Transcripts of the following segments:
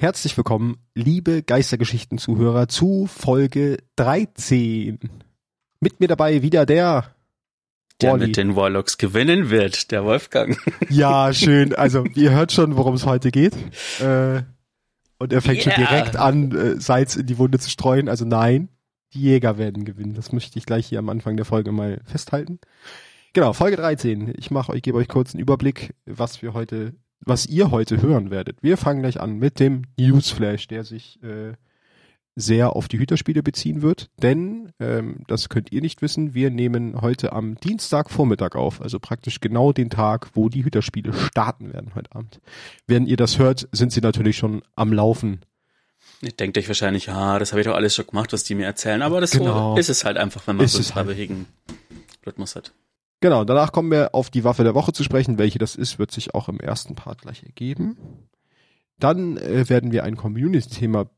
Herzlich willkommen, liebe Geistergeschichten-Zuhörer, zu Folge 13. Mit mir dabei wieder der der Wally. mit den Warlocks gewinnen wird, der Wolfgang. Ja, schön. Also, ihr hört schon, worum es heute geht. Äh, und er fängt schon Yeah. direkt an, äh, Salz in die Wunde zu streuen. Also nein, die Jäger werden gewinnen. Das möchte ich gleich hier am Anfang der Folge mal festhalten. Genau, Folge 13. Ich mache euch, gebe euch kurz einen Überblick, was wir heute, was ihr heute hören werdet. Wir fangen gleich an mit dem Newsflash, der sich äh, sehr auf die Hüterspiele beziehen wird, denn ähm, das könnt ihr nicht wissen, wir nehmen heute am Dienstagvormittag auf, also praktisch genau den Tag, wo die Hüterspiele starten werden heute Abend. Wenn ihr das hört, sind sie natürlich schon am Laufen. Ihr denkt euch wahrscheinlich, ja, das habe ich doch alles schon gemacht, was die mir erzählen. Aber das Genau. so ist es halt einfach, wenn man Ist so einen es halt. Rhythmus hat. Genau, danach kommen wir auf die Waffe der Woche zu sprechen. Welche das ist, wird sich auch im ersten Part gleich ergeben. Dann äh, werden wir ein Community-Thema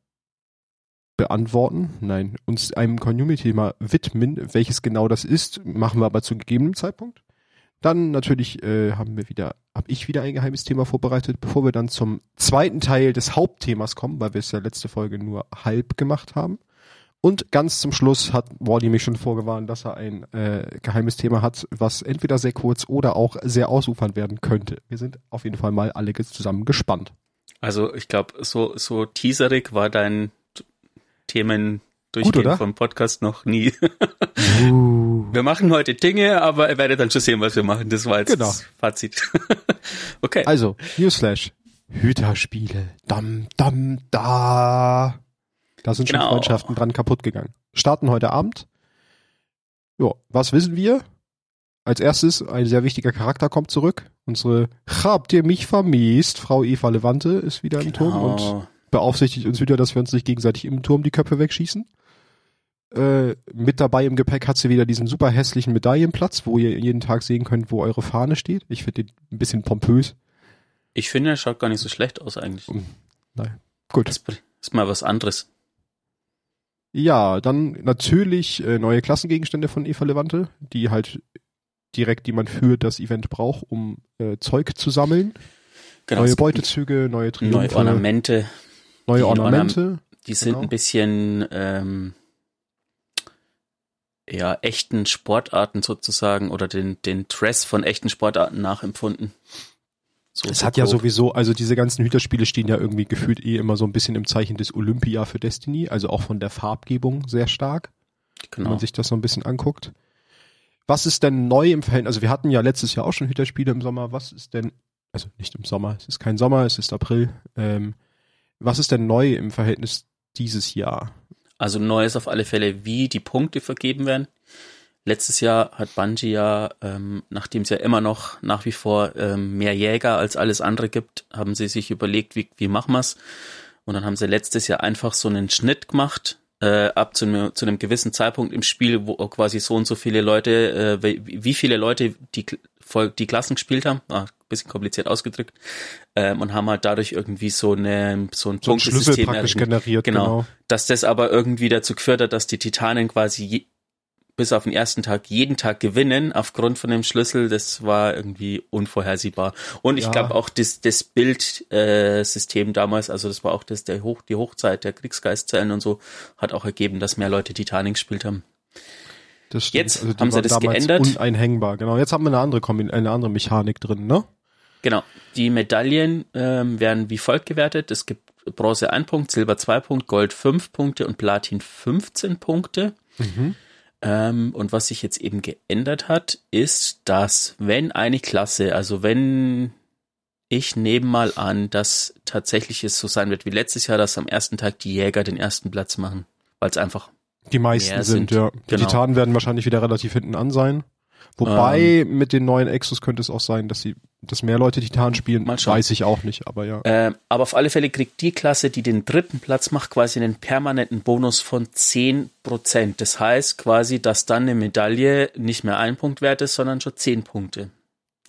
beantworten. Nein, uns einem Community-Thema widmen. Welches genau das ist, machen wir aber zu gegebenem Zeitpunkt. Dann natürlich äh, haben wir wieder, habe ich wieder ein geheimes Thema vorbereitet, bevor wir dann zum zweiten Teil des Hauptthemas kommen, weil wir es ja letzte Folge nur halb gemacht haben. Und ganz zum Schluss hat Wally mich schon vorgewarnt, dass er ein äh, geheimes Thema hat, was entweder sehr kurz oder auch sehr ausufernd werden könnte. Wir sind auf jeden Fall mal alle zusammen gespannt. Also ich glaube, so, so teaserig war dein Themen durchgehen vom Podcast noch nie. Wir machen heute Dinge, aber ihr werdet dann schon sehen, was wir machen. Das war jetzt Genau. das Fazit. okay. Also, Newsflash. Hüterspiele. Dam, dam, da. Da sind schon Genau. Freundschaften dran kaputt gegangen. Starten heute Abend. Ja, was wissen wir? Als erstes, ein sehr wichtiger Charakter kommt zurück. Unsere Habt ihr mich vermisst? Frau Eva Levante ist wieder im Turm und Genau. beaufsichtigt uns wieder, dass wir uns nicht gegenseitig im Turm die Köpfe wegschießen. Äh, mit dabei im Gepäck hat sie wieder diesen super hässlichen Medaillenplatz, wo ihr jeden Tag sehen könnt, wo eure Fahne steht. Ich finde den ein bisschen pompös. Ich finde, er schaut gar nicht so schlecht aus eigentlich. Nein. Gut. Das ist mal was anderes. Ja, dann natürlich äh, neue Klassengegenstände von Eva Levante, die halt direkt, die man für das Event braucht, um äh, Zeug zu sammeln. Genau. neue Beutezüge, neue Triumphe, Neue Ornamente. neue die Ornamente. Die sind Genau. ein bisschen ähm, ja echten Sportarten sozusagen oder den den Dress von echten Sportarten nachempfunden. So Es hat ja sowieso, also diese ganzen Hüterspiele stehen ja irgendwie gefühlt eh immer so ein bisschen im Zeichen des Olympia für Destiny, also auch von der Farbgebung sehr stark, wenn genau. man sich das so ein bisschen anguckt. Was ist denn neu im Verhältnis? Also wir hatten ja letztes Jahr auch schon Hüterspiele im Sommer. Was ist denn, also nicht im Sommer, es ist kein Sommer, es ist April. Ähm, was ist denn neu im Verhältnis dieses Jahr? Also neu ist auf alle Fälle, wie die Punkte vergeben werden. Letztes Jahr hat Bungie ja, ähm, nachdem es ja immer noch nach wie vor ähm, mehr Jäger als alles andere gibt, haben sie sich überlegt, wie, wie machen wir's? Und dann haben sie letztes Jahr einfach so einen Schnitt gemacht, äh, ab zu einem, zu einem gewissen Zeitpunkt im Spiel, wo quasi so und so viele Leute, äh, wie, wie viele Leute die, die Klassen gespielt haben, ah, bisschen kompliziert ausgedrückt, ähm, und haben halt dadurch irgendwie so eine so ein So Punktesystem praktisch generiert, Genau. genau. Dass das aber irgendwie dazu geführt hat, dass die Titanen quasi je, bis auf den ersten Tag jeden Tag gewinnen aufgrund von dem Schlüssel, das war irgendwie unvorhersehbar. Und ich Ja. glaube auch das, das Bildsystem äh, damals, also das war auch das, der Hoch, die Hochzeit der Kriegsgeistzellen und so, hat auch ergeben, dass mehr Leute Titanic gespielt haben. Das stimmt. Jetzt die haben sie das geändert. Uneinhängbar, genau. Jetzt haben wir eine andere, Kombin eine andere Mechanik drin, ne? Genau. Die Medaillen ähm, werden wie folgt gewertet. Es gibt Bronze 1 Punkt, Silber 2 Punkt, Gold 5 Punkte und Platin 15 Punkte. Mhm. Ähm, und was sich jetzt eben geändert hat, ist, dass wenn eine Klasse, also wenn ich nehme mal an, dass tatsächlich es so sein wird wie letztes Jahr, dass am ersten Tag die Jäger den ersten Platz machen, weil es einfach Die meisten sind, sind, ja. Die genau. Titanen werden wahrscheinlich wieder relativ hinten an sein. Wobei Ähm. mit den neuen Exos könnte es auch sein, dass sie, dass mehr Leute Titan spielen. Weiß ich auch nicht, aber ja. Ähm, aber auf alle Fälle kriegt die Klasse, die den dritten Platz macht, quasi einen permanenten Bonus von 10%. Das heißt quasi, dass dann eine Medaille nicht mehr ein Punkt wert ist, sondern schon 10 Punkte.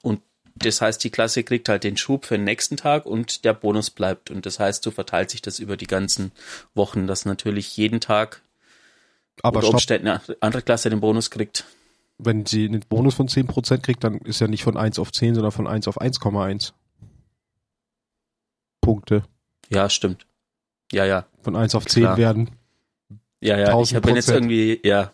Und das heißt, die Klasse kriegt halt den Schub für den nächsten Tag und der Bonus bleibt. Und das heißt, so verteilt sich das über die ganzen Wochen, dass natürlich jeden Tag Aber unter Umständen eine andere Klasse den Bonus kriegt. Wenn sie einen Bonus von 10% kriegt, dann ist ja nicht von 1 auf 10, sondern von 1 auf 1,1. Punkte. Ja, stimmt. Ja, ja. Von 1 auf 10 Klar. werden. Ja, ja. Ich 1000 bin jetzt irgendwie, ja.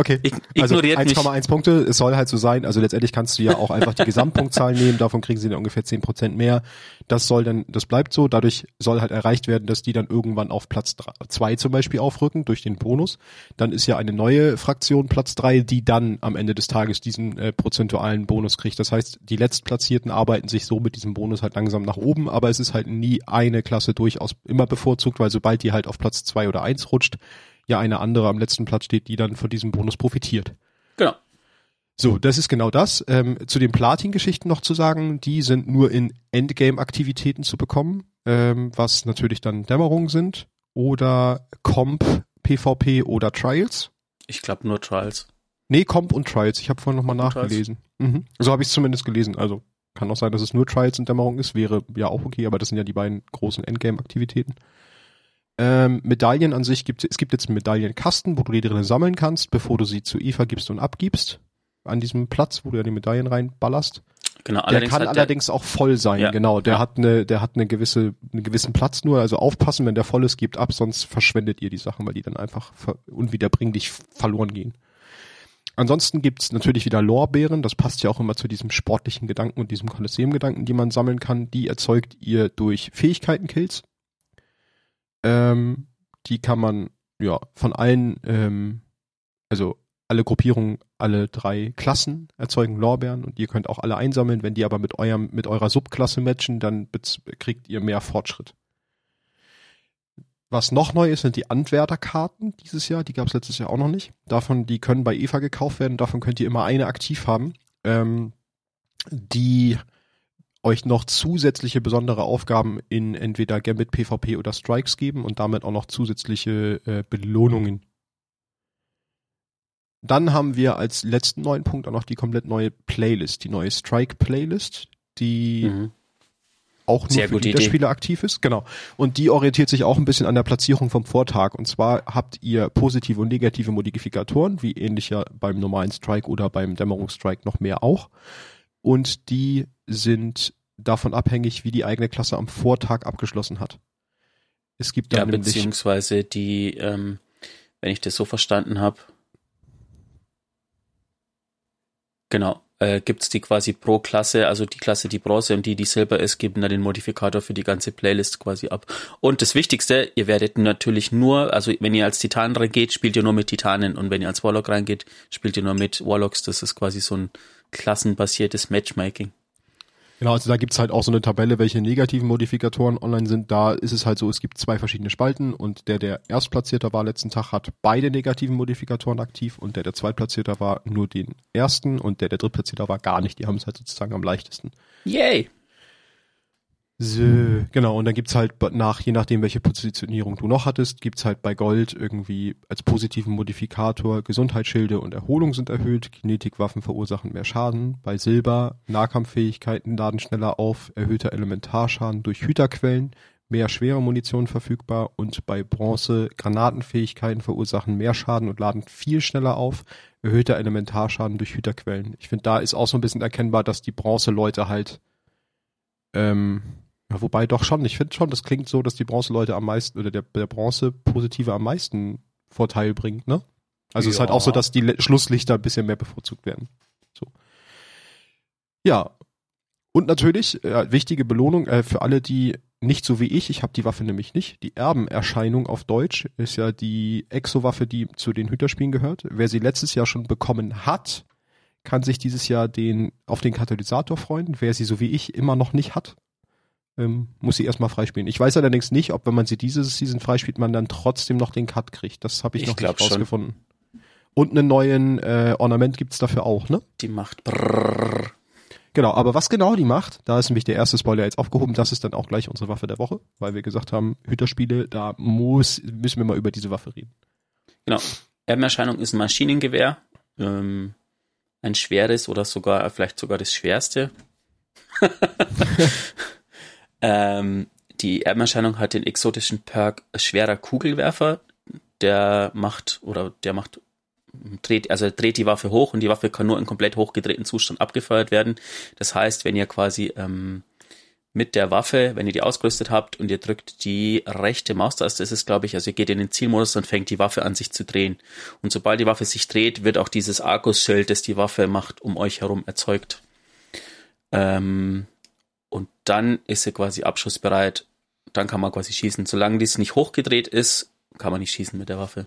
Okay. Ich, Also ignoriert mich. 1,1 Punkte, es soll halt so sein. Also letztendlich kannst du ja auch einfach die Gesamtpunktzahl nehmen, davon kriegen sie dann ungefähr 10 Prozent mehr. Das soll dann, das bleibt so. Dadurch soll halt erreicht werden, dass die dann irgendwann auf Platz 2 zum Beispiel aufrücken durch den Bonus. Dann ist ja eine neue Fraktion Platz 3, die dann am Ende des Tages diesen äh, prozentualen Bonus kriegt. Das heißt, die Letztplatzierten arbeiten sich so mit diesem Bonus halt langsam nach oben, aber es ist halt nie eine Klasse durchaus immer bevorzugt, weil sobald die halt auf Platz 2 oder 1 rutscht, ja eine andere am letzten Platz steht, die dann von diesem Bonus profitiert. Genau. So, das ist genau das. Ähm, zu den Platin-Geschichten noch zu sagen, die sind nur in Endgame-Aktivitäten zu bekommen, ähm, was natürlich dann Dämmerungen sind oder Comp, PvP oder Trials. Ich glaube nur Trials. Nee, Comp und Trials. Ich habe vorhin nochmal nachgelesen. Mhm. So habe ich es zumindest gelesen. Also kann auch sein, dass es nur Trials und Dämmerung ist. Wäre ja auch okay, aber das sind ja die beiden großen Endgame-Aktivitäten. Ähm, Medaillen an sich gibt es gibt jetzt einen Medaillenkasten, wo du die drin sammeln kannst, bevor du sie zu Eva gibst und abgibst. An diesem Platz, wo du ja die Medaillen reinballerst. Genau, Der kann allerdings auch voll sein, Ja. genau. Der Ja. hat eine, der hat eine gewisse, einen gewissen Platz nur. Also aufpassen, wenn der voll ist, gebt ab, sonst verschwendet ihr die Sachen, weil die dann einfach unwiederbringlich verloren gehen. Ansonsten gibt's natürlich wieder Lorbeeren, das passt ja auch immer zu diesem sportlichen Gedanken und diesem Kolosseum-Gedanken, die man sammeln kann. Die erzeugt ihr durch Fähigkeitenkills. Ähm, die kann man ja von allen, ähm, also alle Gruppierungen, alle drei Klassen erzeugen Lorbeeren und ihr könnt auch alle einsammeln. Wenn die aber mit eurem, mit eurer Subklasse matchen, dann kriegt ihr mehr Fortschritt. Was noch neu ist, sind die Antwerterkarten dieses Jahr. Die gab es letztes Jahr auch noch nicht. Davon, die können bei Eva gekauft werden. Davon könnt ihr immer eine aktiv haben, ähm, die euch noch zusätzliche besondere Aufgaben in entweder Gambit, PvP oder Strikes geben und damit auch noch zusätzliche äh, Belohnungen. Dann haben wir als letzten neuen Punkt auch noch die komplett neue Playlist, die neue Strike-Playlist, die Mhm. auch nur Sehr für Liederspieler aktiv ist. Genau. Und die orientiert sich auch ein bisschen an der Platzierung vom Vortag. Und zwar habt ihr positive und negative Modifikatoren, wie ähnlich ja beim normalen Strike oder beim Dämmerungsstrike noch mehr auch. Und die sind davon abhängig, wie die eigene Klasse am Vortag abgeschlossen hat. Es gibt Ja, beziehungsweise die, ähm, wenn ich das so verstanden habe, genau, äh, gibt's die quasi pro Klasse, also die Klasse, die Bronze und die, die Silber ist, geben dann den Modifikator für die ganze Playlist quasi ab. Und das Wichtigste, ihr werdet natürlich nur, also wenn ihr als Titan reingeht, spielt ihr nur mit Titanen und wenn ihr als Warlock reingeht, spielt ihr nur mit Warlocks. Das ist quasi so ein klassenbasiertes Matchmaking. Genau, also da gibt's halt auch so eine Tabelle, welche negativen Modifikatoren online sind. Da ist es halt so, es gibt zwei verschiedene Spalten und der, der Erstplatzierter war letzten Tag, hat beide negativen Modifikatoren aktiv und der, der Zweitplatzierter war nur den ersten und der, der Drittplatzierter war gar nicht. Die haben es halt sozusagen am leichtesten. Yay! So, genau, und dann gibt's halt nach, je nachdem, welche Positionierung du noch hattest, gibt's halt bei Gold irgendwie als positiven Modifikator Gesundheitsschilde und Erholung sind erhöht, Kinetikwaffen verursachen mehr Schaden. Bei Silber Nahkampffähigkeiten laden schneller auf, erhöhter Elementarschaden durch Hüterquellen, mehr schwere Munition verfügbar und bei Bronze Granatenfähigkeiten verursachen mehr Schaden und laden viel schneller auf, erhöhter Elementarschaden durch Hüterquellen. Ich finde, da ist auch so ein bisschen erkennbar, dass die Bronze-Leute halt ähm, ja, wobei doch schon, ich finde schon, das klingt so, dass die Bronze-Leute am meisten, oder der, der Bronze-Positive am meisten Vorteil bringt, ne? Also es ist halt Ja. auch so, dass die Le Schlusslichter ein bisschen mehr bevorzugt werden. So. Ja. Und natürlich, äh, wichtige Belohnung äh, für alle, die nicht so wie ich, ich habe die Waffe nämlich nicht, die Erbenerscheinung auf Deutsch ist ja die Exo-Waffe, die zu den Hüterspielen gehört. Wer sie letztes Jahr schon bekommen hat, kann sich dieses Jahr den, auf den Katalysator freuen. Wer sie so wie ich immer noch nicht hat, ähm, muss sie erstmal freispielen. Ich weiß allerdings nicht, ob wenn man sie diese Season freispielt, man dann trotzdem noch den Cut kriegt. Das habe ich, Ich noch nicht schon. rausgefunden. Und einen neuen äh, Ornament gibt's dafür auch, ne? Die macht brrrr. Genau, aber was genau die macht, da ist nämlich der erste Spoiler jetzt aufgehoben, das ist dann auch gleich unsere Waffe der Woche, weil wir gesagt haben, Hüterspiele, da muss, müssen wir mal über diese Waffe reden. Genau. Erbenerscheinung ist ein Maschinengewehr. Ähm, ein schweres oder sogar, vielleicht sogar das schwerste. ähm, die Erbenerscheinung hat den exotischen Perk schwerer Kugelwerfer. Der macht, oder der macht, dreht, also dreht die Waffe hoch und die Waffe kann nur in komplett hochgedrehten Zustand abgefeuert werden. Das heißt, wenn ihr quasi ähm, mit der Waffe, wenn ihr die ausgerüstet habt und ihr drückt die rechte Maustaste, ist es glaube ich, also ihr geht in den Zielmodus und fängt die Waffe an sich zu drehen. Und sobald die Waffe sich dreht, wird auch dieses Arkusschild, das die Waffe macht, um euch herum erzeugt. Ähm, und dann ist sie quasi abschussbereit. Dann kann man quasi schießen. Solange dies nicht hochgedreht ist, kann man nicht schießen mit der Waffe.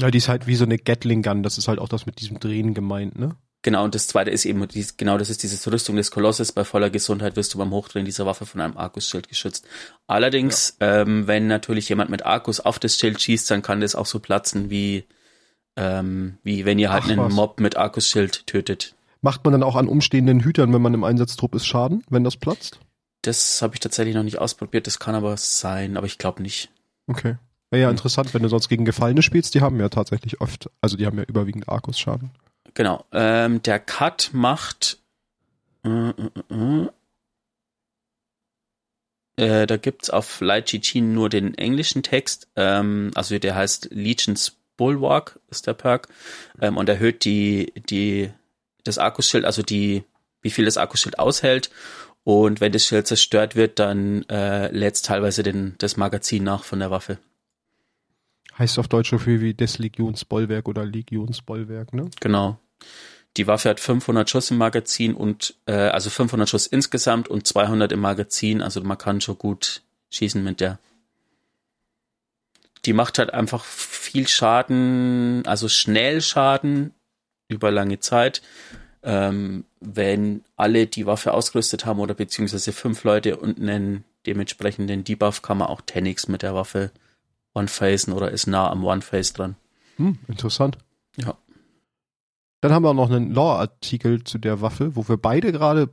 Ja, die ist halt wie so eine Gatling Gun. Das ist halt auch das mit diesem Drehen gemeint, ne? Genau, und das zweite ist eben, genau, das ist diese Rüstung des Kolosses. Bei voller Gesundheit wirst du beim Hochdrehen dieser Waffe von einem Arkusschild geschützt. Allerdings, ja. ähm, wenn natürlich jemand mit Arkus auf das Schild schießt, dann kann das auch so platzen, wie, ähm, wie wenn ihr halt Ach, einen was. Mob mit Arkusschild tötet. Macht man dann auch an umstehenden Hütern, wenn man im Einsatztrupp ist, Schaden, wenn das platzt? Das habe ich tatsächlich noch nicht ausprobiert, das kann aber sein, aber ich glaube nicht. Okay. Wäre ja hm. interessant, wenn du sonst gegen Gefallene spielst, die haben ja tatsächlich oft, also die haben ja überwiegend Arkus-Schaden. Genau. Ähm, der Cut macht. Äh, äh, äh, da gibt's auf Light GG nur den englischen Text. Ähm, also der heißt Legion's Bulwark ist der Perk ähm, und erhöht die die das Akkuschild, also die wie viel das Akkuschild aushält. Und wenn das Schild zerstört wird, dann äh, lädt teilweise den, das Magazin nach von der Waffe. Heißt auf Deutsch so viel wie des Legionsbollwerk oder Legionsbollwerk, ne? Genau. Die Waffe hat 500 Schuss im Magazin und äh, also 500 Schuss insgesamt und 200 im Magazin. Also man kann schon gut schießen mit der. Die macht halt einfach viel Schaden, also schnell Schaden über lange Zeit. Ähm, wenn alle die Waffe ausgerüstet haben oder beziehungsweise fünf Leute und einen dementsprechenden Debuff kann man auch Tenix mit der Waffe One-Facen oder ist nah am One-Face dran. Hm, interessant. Ja. Dann haben wir auch noch einen Lore-Artikel zu der Waffe, wo wir beide gerade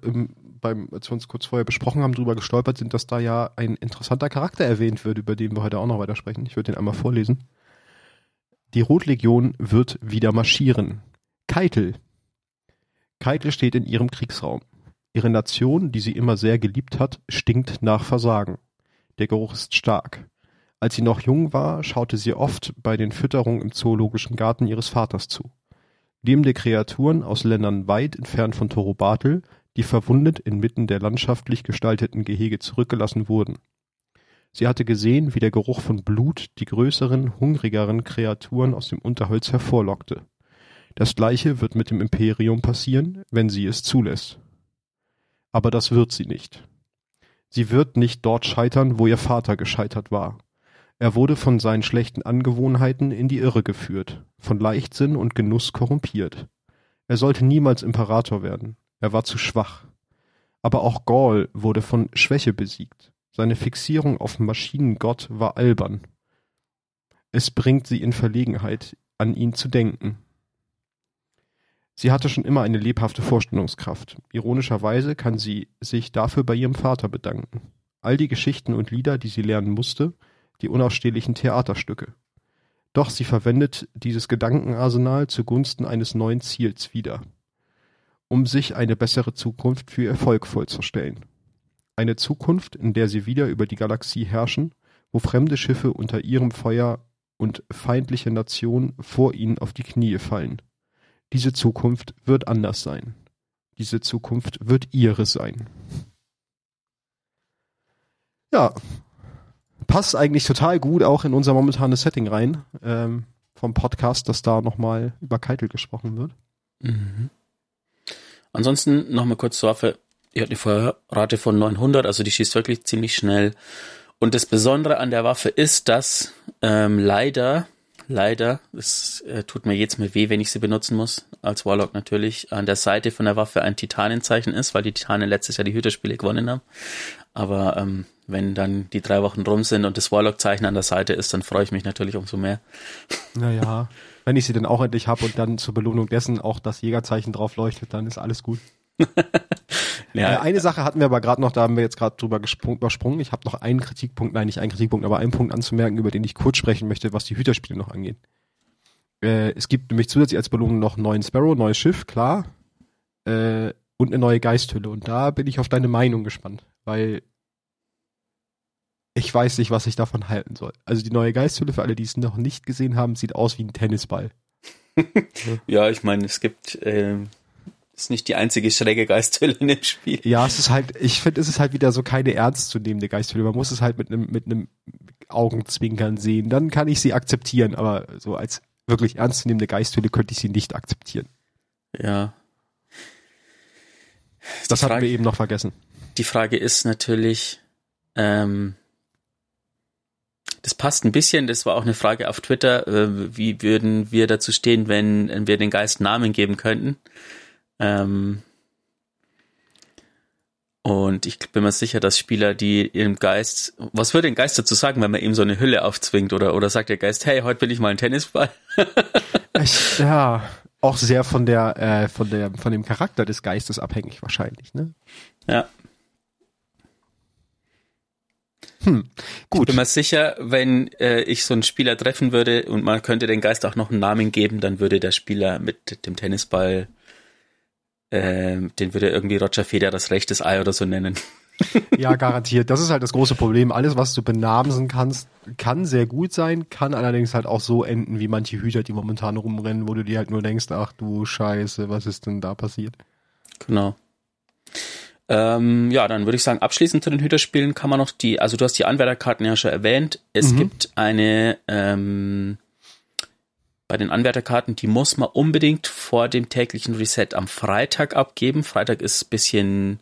beim, als wir uns kurz vorher besprochen haben, drüber gestolpert sind, dass da ja ein interessanter Charakter erwähnt wird, über den wir heute auch noch weiter sprechen. Ich würde den einmal vorlesen. Die Rotlegion wird wieder marschieren. Keitel. Keitel steht in ihrem Kriegsraum. Ihre Nation, die sie immer sehr geliebt hat, stinkt nach Versagen. Der Geruch ist stark. Als sie noch jung war, schaute sie oft bei den Fütterungen im Zoologischen Garten ihres Vaters zu. Lebende Kreaturen aus Ländern weit entfernt von Torobatel, die verwundet inmitten der landschaftlich gestalteten Gehege zurückgelassen wurden. Sie hatte gesehen, wie der Geruch von Blut die größeren, hungrigeren Kreaturen aus dem Unterholz hervorlockte. Das gleiche wird mit dem Imperium passieren, wenn sie es zulässt. Aber das wird sie nicht. Sie wird nicht dort scheitern, wo ihr Vater gescheitert war. Er wurde von seinen schlechten Angewohnheiten in die Irre geführt, von Leichtsinn und Genuss korrumpiert. Er sollte niemals Imperator werden, er war zu schwach. Aber auch Gaul wurde von Schwäche besiegt. Seine Fixierung auf Maschinengott war albern. Es bringt sie in Verlegenheit, an ihn zu denken. Sie hatte schon immer eine lebhafte Vorstellungskraft. Ironischerweise kann sie sich dafür bei ihrem Vater bedanken. All die Geschichten und Lieder, die sie lernen musste, die unausstehlichen Theaterstücke. Doch sie verwendet dieses Gedankenarsenal zugunsten eines neuen Ziels wieder, um sich eine bessere Zukunft für ihr Volk vorzustellen. Eine Zukunft, in der sie wieder über die Galaxie herrschen, wo fremde Schiffe unter ihrem Feuer und feindliche Nationen vor ihnen auf die Knie fallen. Diese Zukunft wird anders sein. Diese Zukunft wird ihre sein. Ja, passt eigentlich total gut auch in unser momentanes Setting rein ähm, vom Podcast, dass da nochmal über Keitel gesprochen wird. Mhm. Ansonsten nochmal kurz zur Waffe. Die hat eine Feuerrate von 900, also die schießt wirklich ziemlich schnell. Und das Besondere an der Waffe ist, dass ähm, leider, leider, es äh, tut mir jetzt mal weh, wenn ich sie benutzen muss, als Warlock natürlich, an der Seite von der Waffe ein Titanenzeichen ist, weil die Titanen letztes Jahr die Hüterspiele gewonnen haben. Aber ähm, wenn dann die drei Wochen rum sind und das Warlock-Zeichen an der Seite ist, dann freue ich mich natürlich umso mehr. Naja, wenn ich sie dann auch endlich habe und dann zur Belohnung dessen auch das Jägerzeichen drauf leuchtet, dann ist alles gut. ja, äh, eine Sache hatten wir aber gerade noch, da haben wir jetzt gerade drüber übersprungen. Ich habe noch einen Kritikpunkt, nein, nicht einen Kritikpunkt, aber einen Punkt anzumerken, über den ich kurz sprechen möchte, was die Hüterspiele noch angeht. Äh, es gibt nämlich zusätzlich als Belohnung noch einen neuen Sparrow, neues Schiff, klar, äh, und eine neue Geisthülle. Und da bin ich auf deine Meinung gespannt, weil ich weiß nicht, was ich davon halten soll. Also die neue Geisthülle, für alle, die es noch nicht gesehen haben, sieht aus wie ein Tennisball. ja, ich meine, es gibt, äh, Ist nicht die einzige schräge Geisthülle in dem Spiel. Ja, es ist halt, ich finde, es ist halt wieder so keine ernstzunehmende Geisthülle. Man muss es halt mit einem mit einem Augenzwinkern sehen. Dann kann ich sie akzeptieren, aber so als wirklich ernstzunehmende Geisthülle könnte ich sie nicht akzeptieren. Ja. Das Frage- hatten wir eben noch vergessen. Die Frage ist natürlich, ähm, das passt ein bisschen, das war auch eine Frage auf Twitter, äh, wie würden wir dazu stehen, wenn wir den Geist Namen geben könnten? Ähm, und ich bin mir sicher, dass Spieler, die ihrem Geist, was würde ein Geist dazu sagen, wenn man ihm so eine Hülle aufzwingt oder, oder sagt der Geist, hey, heute bin ich mal ein Tennisball? Ich, ja, auch sehr von der, äh, von der, von dem Charakter des Geistes abhängig wahrscheinlich, ne? Ja. Hm, gut. bin mir sicher, wenn äh, ich so einen Spieler treffen würde und man könnte den Geist auch noch einen Namen geben, dann würde der Spieler mit dem Tennisball, ähm, den würde irgendwie Roger Federer das rechtes Ei oder so nennen. Ja, garantiert. Das ist halt das große Problem. Alles, was du benamsen kannst, kann sehr gut sein, kann allerdings halt auch so enden wie manche Hüter, die momentan rumrennen, wo du dir halt nur denkst, ach du Scheiße, was ist denn da passiert? Genau. Ähm, ja, dann würde ich sagen, abschließend zu den Hüterspielen kann man noch die, also du hast die Anwärterkarten ja schon erwähnt. Es Mhm. gibt eine, ähm, bei den Anwärterkarten, die muss man unbedingt vor dem täglichen Reset am Freitag abgeben. Freitag ist ein bisschen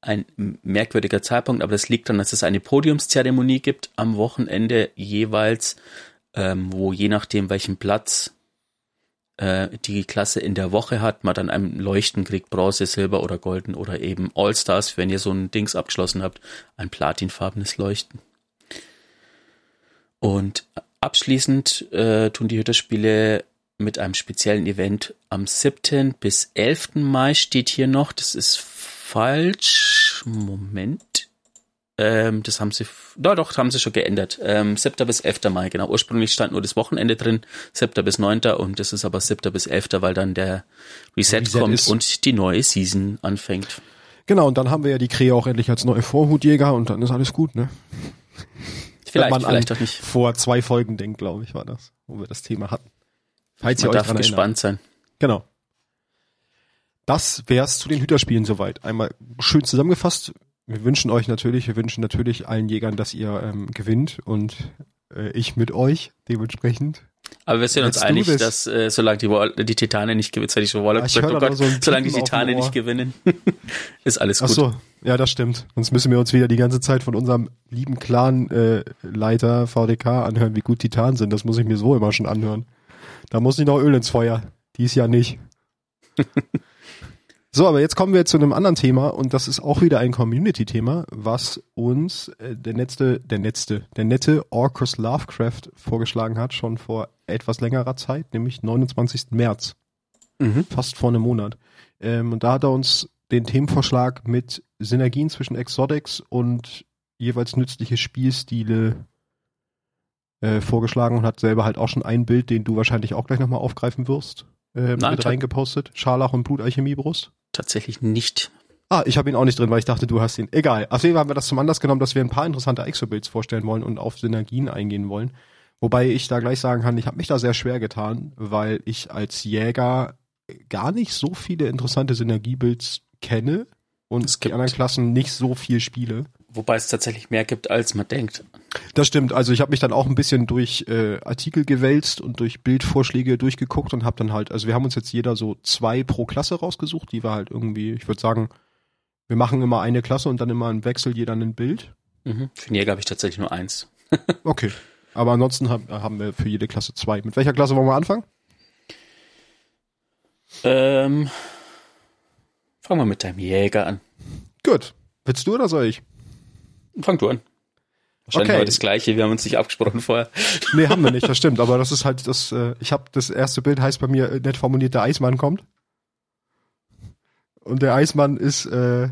ein merkwürdiger Zeitpunkt, aber das liegt daran, dass es eine Podiumszeremonie gibt am Wochenende jeweils, ähm, wo je nachdem welchen Platz äh, die Klasse in der Woche hat, man dann ein Leuchten kriegt, Bronze, Silber oder Golden oder eben All-Stars, wenn ihr so ein Dings abgeschlossen habt, ein platinfarbenes Leuchten. Und abschließend äh, tun die Hütterspiele mit einem speziellen Event am 7. bis 11. Mai steht hier noch. Das ist falsch. Moment. Ähm, das haben sie, da doch, haben sie schon geändert. Ähm, 7. bis 11. Mai, genau. Ursprünglich stand nur das Wochenende drin, 7. bis 9. und das ist aber 7. bis 11., weil dann der Reset, Reset kommt ist. und die neue Season anfängt. Genau, und dann haben wir ja die Krähe auch endlich als neue Vorhutjäger und dann ist alles gut, ne? Vielleicht, Wenn man vielleicht auch nicht. Vor zwei Folgen denkt, glaube ich, war das, wo wir das Thema hatten. Falls ihr Man euch darf dran erinnert. gespannt sein. Genau. Das wär's zu den Hüterspielen soweit. Einmal schön zusammengefasst. Wir wünschen euch natürlich, wir wünschen natürlich allen Jägern, dass ihr ähm, gewinnt und äh, ich mit euch dementsprechend. Aber wir sind uns Let's einig, this. dass äh, solange die, Wall die Titanen nicht gewinnen, hätte ich schon Waller Ja, ich gesagt, oh Gott, so solange die Ohr. nicht gewinnen, ist alles Ach gut. so, ja, das stimmt. Sonst müssen wir uns wieder die ganze Zeit von unserem lieben Clan-Leiter äh, VDK anhören, wie gut Titanen sind. Das muss ich mir so immer schon anhören. Da muss ich noch Öl ins Feuer. Dies Jahr nicht. So, aber jetzt kommen wir zu einem anderen Thema und das ist auch wieder ein Community-Thema, was uns äh, der letzte, der letzte, der nette Orcus Lovecraft vorgeschlagen hat, schon vor etwas längerer Zeit, nämlich 29. März, Mhm. fast vor einem Monat. Ähm, und da hat er uns den Themenvorschlag mit Synergien zwischen Exotics und jeweils nützliche Spielstile äh, vorgeschlagen und hat selber halt auch schon ein Bild, den du wahrscheinlich auch gleich nochmal aufgreifen wirst, äh, Nein, mit reingepostet. Scharlach und Blutalchemiebrust. Tatsächlich nicht. Ah, ich habe ihn auch nicht drin, weil ich dachte, du hast ihn. Egal. Auf jeden Fall haben wir das zum Anlass genommen, dass wir ein paar interessante Exo-Builds vorstellen wollen und auf Synergien eingehen wollen. Wobei ich da gleich sagen kann, ich habe mich da sehr schwer getan, weil ich als Jäger gar nicht so viele interessante Synergiebuilds kenne und Es die anderen Klassen nicht so viel spiele. Wobei es tatsächlich mehr gibt, als man denkt. Das stimmt. Also ich habe mich dann auch ein bisschen durch äh, Artikel gewälzt und durch Bildvorschläge durchgeguckt und habe dann halt, also wir haben uns jetzt jeder so zwei pro Klasse rausgesucht, die wir halt irgendwie, ich würde sagen, wir machen immer eine Klasse und dann immer im Wechsel jeder ein Bild. Mhm. Für den Jäger habe ich tatsächlich nur eins. Okay. Aber ansonsten haben, haben wir für jede Klasse zwei. Mit welcher Klasse wollen wir anfangen? Ähm, fangen wir mit deinem Jäger an. Gut. Willst du oder soll ich? Fang du an. Wahrscheinlich Okay. heute das gleiche, wir haben uns nicht abgesprochen vorher. Nee, haben wir nicht, das stimmt. Aber das ist halt das, äh, ich habe das erste Bild heißt bei mir äh, nett formuliert, der Eismann kommt. Und der Eismann ist, äh,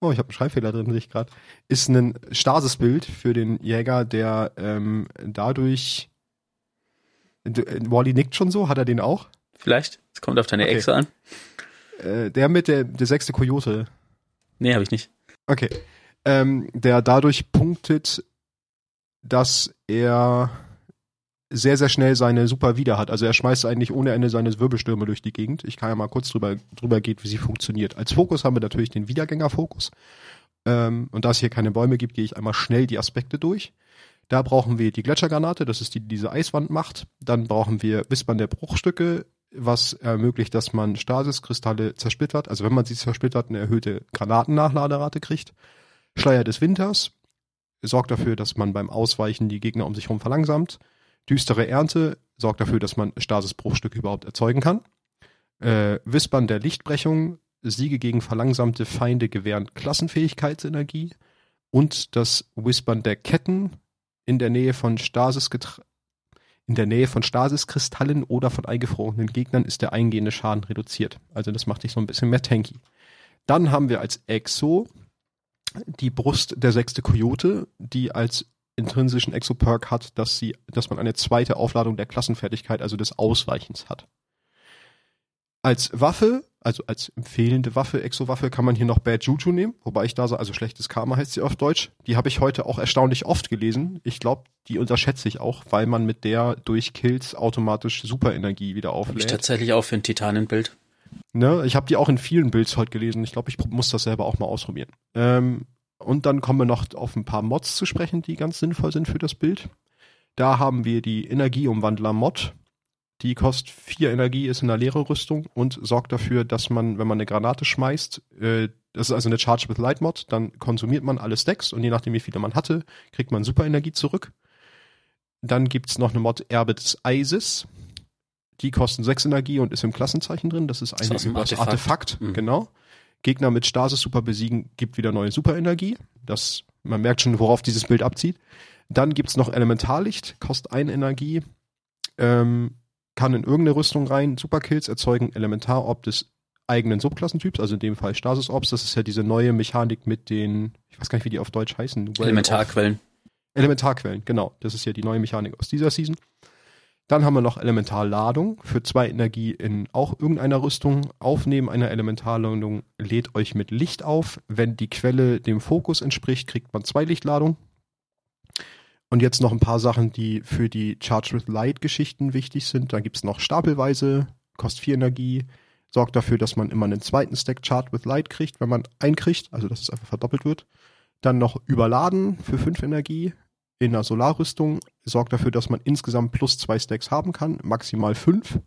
oh, ich habe einen Schreibfehler drin, sehe ich gerade, ist ein Stasisbild für den Jäger, der ähm, dadurch, äh, Wally nickt schon so, hat er den auch? Vielleicht? Es kommt auf deine Okay. Echse an. Äh, der mit der, der sechste Kojote. Nee, habe ich nicht. Okay. Ähm, der dadurch punktet, dass er sehr, sehr schnell seine Super wieder hat. Also er schmeißt eigentlich ohne Ende seine Wirbelstürme durch die Gegend. Ich kann ja mal kurz drüber, drüber gehen, wie sie funktioniert. Als Fokus haben wir natürlich den Wiedergängerfokus. Ähm, und da es hier keine Bäume gibt, gehe ich einmal schnell die Aspekte durch. Da brauchen wir die Gletschergranate, das ist die, die diese Eiswand macht. Dann brauchen wir Wispern der Bruchstücke, was ermöglicht, dass man Stasiskristalle zersplittert. Also wenn man sie zersplittert, eine erhöhte Granatennachladerate kriegt. Schleier des Winters sorgt dafür, dass man beim Ausweichen die Gegner um sich herum verlangsamt. Düstere Ernte sorgt dafür, dass man Stasis-Bruchstücke überhaupt erzeugen kann. Äh, Wispern der Lichtbrechung, Siege gegen verlangsamte Feinde gewähren Klassenfähigkeitsenergie. Und das Wispern der Ketten in der Nähe von Stasis in der Nähe von Stasiskristallen oder von eingefrorenen Gegnern ist der eingehende Schaden reduziert. Also das macht dich so ein bisschen mehr tanky. Dann haben wir als Exo die Brust der sechste Coyote, die als intrinsischen Exo-Perk hat, dass sie, dass man eine zweite Aufladung der Klassenfertigkeit, also des Ausweichens hat. Als Waffe, also als empfehlende Waffe, Exo-Waffe, kann man hier noch Bad Juju nehmen, wobei ich da so, also schlechtes Karma heißt sie auf Deutsch. Die habe ich heute auch erstaunlich oft gelesen. Ich glaube, die unterschätze ich auch, weil man mit der durch Kills automatisch Superenergie wieder auflädt. Hab ich tatsächlich auch für ein Titanenbild. Ne, ich habe die auch in vielen Builds heute gelesen. Ich glaube, ich muss das selber auch mal ausprobieren. Ähm, und dann kommen wir noch auf ein paar Mods zu sprechen, die ganz sinnvoll sind für das Bild. Da haben wir die Energieumwandler-Mod. Die kostet vier Energie, ist in der leere Rüstung und sorgt dafür, dass man, wenn man eine Granate schmeißt, äh, das ist also eine Charge with Light Mod, dann konsumiert man alle Stacks und je nachdem, wie viele man hatte, kriegt man Superenergie zurück. Dann gibt's noch eine Mod Erbe des Eises. Die kosten sechs Energie und ist im Klassenzeichen drin. Das ist ein, das Artefakt, Artefakt mhm. genau. Gegner mit Stasis super besiegen, gibt wieder neue Superenergie. Das, man merkt schon, worauf dieses Bild abzieht. Dann gibt's noch Elementarlicht, kostet eine Energie, ähm, kann in irgendeine Rüstung rein, Superkills erzeugen Elementarob des eigenen Subklassentyps, also in dem Fall Stasis Orbs. Das ist ja diese neue Mechanik mit den, ich weiß gar nicht, wie die auf Deutsch heißen. Elementarquellen. Elementarquellen, genau. Das ist ja die neue Mechanik aus dieser Season. Dann haben wir noch Elementarladung für zwei Energie in auch irgendeiner Rüstung. Aufnehmen einer Elementarladung lädt euch mit Licht auf. Wenn die Quelle dem Fokus entspricht, kriegt man zwei Lichtladungen. Und jetzt noch ein paar Sachen, die für die Charge with Light Geschichten wichtig sind. Da gibt's noch stapelweise, kostet vier Energie, sorgt dafür, dass man immer einen zweiten Stack Charge with Light kriegt, wenn man einkriegt, also dass es einfach verdoppelt wird. Dann noch überladen für fünf Energie, in der Solarrüstung sorgt dafür, dass man insgesamt plus zwei Stacks haben kann, maximal fünf.